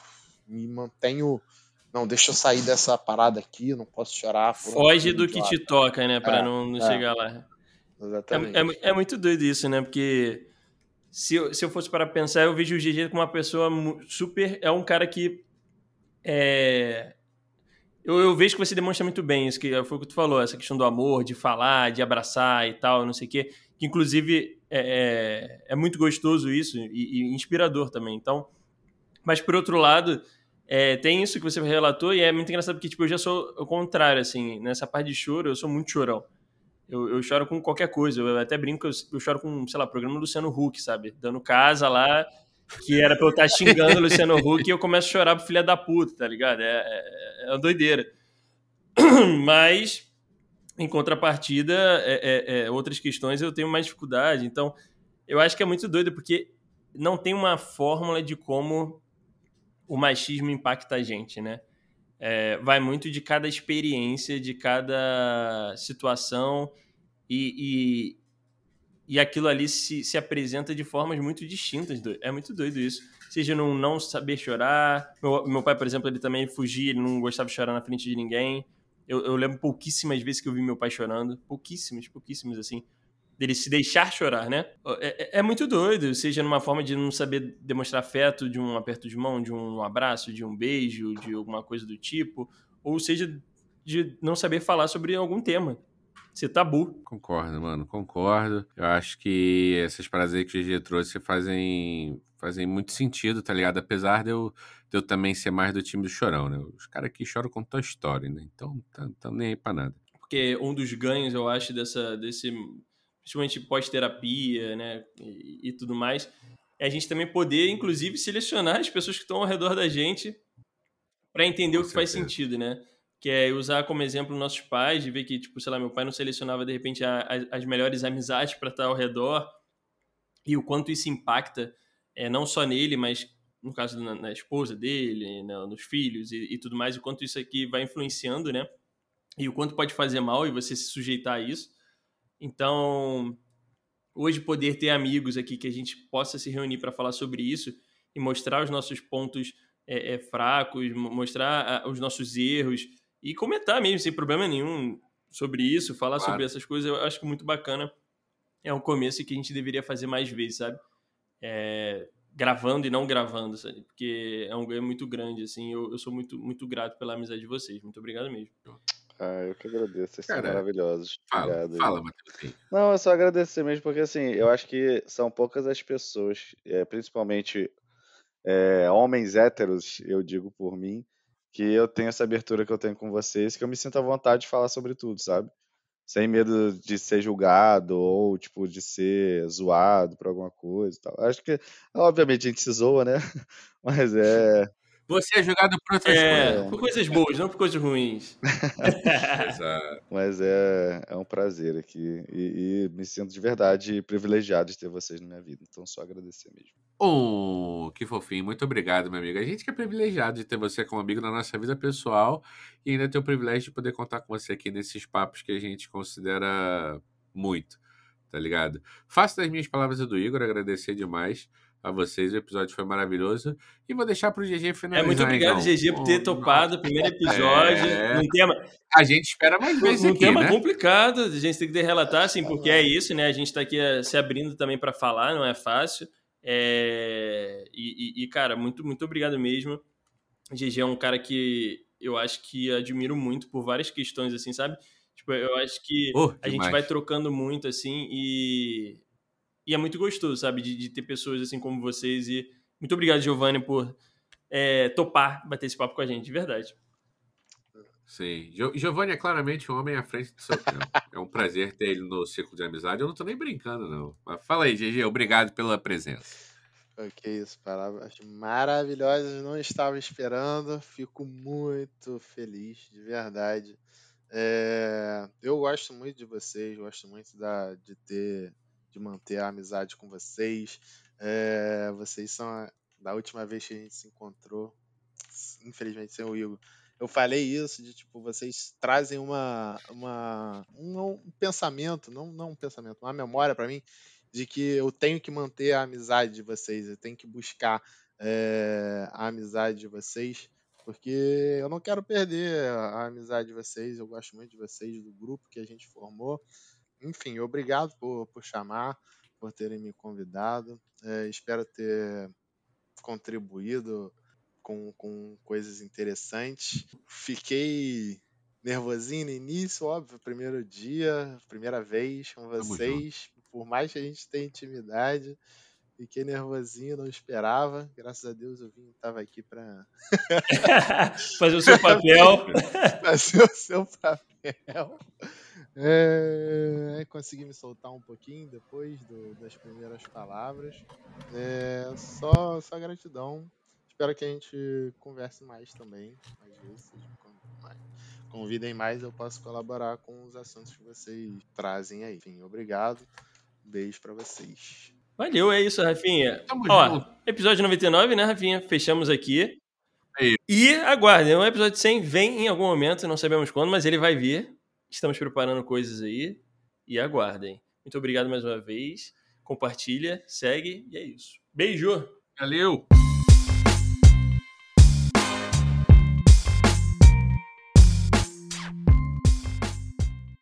me mantenho. Não, deixa eu sair dessa parada aqui, não posso chorar. Foge do que te toca, né? Pra é, não, não é, chegar lá. Exatamente. É, é, é, muito doido isso, né? Porque se eu, se eu fosse para pensar, eu vejo o GG como uma pessoa super. É um cara que. É, eu, eu, vejo que você demonstra muito bem isso, que foi o que tu falou, essa questão do amor, de falar, de abraçar e tal, não sei o quê. Que inclusive é, é, é muito gostoso isso e, e, inspirador também. Então, mas por outro lado, é, tem isso que você relatou e é muito engraçado porque tipo, eu já sou o contrário, assim, nessa parte de choro, eu sou muito chorão. Eu, eu choro com qualquer coisa, eu até brinco, eu, eu choro com, sei lá, programa do Luciano Huck, sabe? Dando casa lá, que era pra eu estar xingando o Luciano Huck e eu começo a chorar pro filho da puta, tá ligado? É, é, é uma doideira. Mas, em contrapartida, é, é, é, outras questões eu tenho mais dificuldade. Então, eu acho que é muito doido, porque não tem uma fórmula de como o machismo impacta a gente, né? É, vai muito de cada experiência, de cada situação e, e aquilo ali se, se apresenta de formas muito distintas. É muito doido isso. Seja não, não saber chorar. Meu, meu pai, por exemplo, ele também fugia, ele não gostava de chorar na frente de ninguém. Eu, eu lembro pouquíssimas vezes que eu vi meu pai chorando. Pouquíssimas, pouquíssimas, assim. Dele se deixar chorar, né? É, é, é muito doido, seja numa forma de não saber demonstrar afeto, de um aperto de mão, de um abraço, de um beijo, de alguma coisa do tipo. Ou seja, de não saber falar sobre algum tema ser tabu. Concordo, mano, concordo. Eu acho que essas paradas aí que o GG trouxe fazem, fazem muito sentido, tá ligado? Apesar de eu, de eu também ser mais do time do chorão, né? Os caras aqui choram com tua história, né? Então, tão, tão nem aí pra nada. Porque um dos ganhos, eu acho, dessa, desse, principalmente pós-terapia, né, e, e tudo mais, é a gente também poder, inclusive, selecionar as pessoas que estão ao redor da gente para entender com o que certeza. faz sentido, né? Que é usar como exemplo nossos pais, de ver que, tipo, sei lá, meu pai não selecionava de repente a, a, as melhores amizades para estar ao redor e o quanto isso impacta é, não só nele, mas no caso na, na esposa dele, nos filhos e, e, tudo mais, o quanto isso aqui vai influenciando, né? E o quanto pode fazer mal e você se sujeitar a isso. Então, hoje poder ter amigos aqui que a gente possa se reunir para falar sobre isso e mostrar os nossos pontos é, é, fracos, mostrar os nossos erros, e comentar mesmo, sem problema nenhum, sobre isso, falar claro. sobre essas coisas, eu acho que muito bacana. É um começo que a gente deveria fazer mais vezes, sabe? É, gravando e não gravando, sabe? Porque é um ganho muito grande, assim. Eu, eu sou muito, muito grato pela amizade de vocês. Muito obrigado mesmo. Ah, eu que agradeço, vocês Cara, são maravilhosos. Obrigado. Fala, Matheus. Não, é só agradecer mesmo, porque assim, eu acho que são poucas as pessoas, é, principalmente é, homens héteros, eu digo por mim, que eu tenho essa abertura que eu tenho com vocês, que eu me sinto à vontade de falar sobre tudo, sabe? Sem medo de ser julgado ou, tipo, de ser zoado por alguma coisa e tal. Acho que, obviamente, a gente se zoa, né? Mas é. Você é julgado por outras é, coisas. Por coisas boas, não por coisas ruins. Exato. Mas é, é um prazer aqui. E, e, me sinto de verdade privilegiado de ter vocês na minha vida. Então, só agradecer mesmo. Oh, que fofinho. Muito obrigado, meu amigo. A gente que é privilegiado de ter você como amigo na nossa vida pessoal e ainda ter o privilégio de poder contar com você aqui nesses papos que a gente considera muito. tá ligado? Faço das minhas palavras do Igor, agradecer demais a vocês. O episódio foi maravilhoso. E vou deixar para o GG finalizar. É, muito obrigado, então. GG, por ter topado o primeiro episódio. É. Num tema, A gente espera mais vezes um aqui, tema né? complicado, a gente tem que relatar, assim, porque é isso, né? A gente está aqui eh, se abrindo também para falar, não é fácil. É, E, e- cara, muito, muito obrigado mesmo. GG é um cara que eu acho que admiro muito por várias questões, assim, sabe? Tipo, eu acho que Oh, a gente vai trocando muito, assim, e, e é muito gostoso, sabe? De, de ter pessoas assim como vocês. E muito obrigado, Giovanni, por é, topar bater esse papo com a gente, de verdade. Sim. Gio- Giovanni é claramente um homem à frente do seu tempo. É um prazer ter ele no círculo de amizade. Eu não tô nem brincando, não. Mas fala aí, GG, obrigado pela presença. Ok, isso, palavras maravilhosas, não estava esperando, fico muito feliz, de verdade. É, eu gosto muito de vocês, gosto muito da, de ter, de manter a amizade com vocês. É, vocês são, a- da última vez que a gente se encontrou, infelizmente sem o Igor, eu falei isso, de tipo, vocês trazem uma, uma, um, um pensamento, não, não um pensamento, uma memória para mim, de que eu tenho que manter a amizade de vocês, eu tenho que buscar eh, a amizade de vocês, porque eu não quero perder a amizade de vocês, eu gosto muito de vocês, do grupo que a gente formou. Enfim, obrigado por, por chamar, por terem me convidado. Eh, espero ter contribuído com, com coisas interessantes. Fiquei nervosinho no início, óbvio, primeiro dia, primeira vez com vocês. Por mais que a gente tenha intimidade, fiquei nervosinho, não esperava. Graças a Deus eu vim, estava aqui para Fazer o seu papel. fazer o seu papel. É, consegui me soltar um pouquinho depois do- das primeiras palavras. É, só, só gratidão. Espero que a gente converse mais também. Mais vezes, mais- convidem mais, eu posso colaborar com os assuntos que vocês trazem aí. Enfim, obrigado. Beijo pra vocês. Valeu, é isso, Rafinha. Tamo Ó, junto. episódio 99, né, Rafinha? Fechamos aqui. Aí. E aguardem, o episódio 100 vem em algum momento, não sabemos quando, mas ele vai vir. Estamos preparando coisas aí e aguardem. Muito obrigado mais uma vez. Compartilha, segue e é isso. Beijo! Valeu!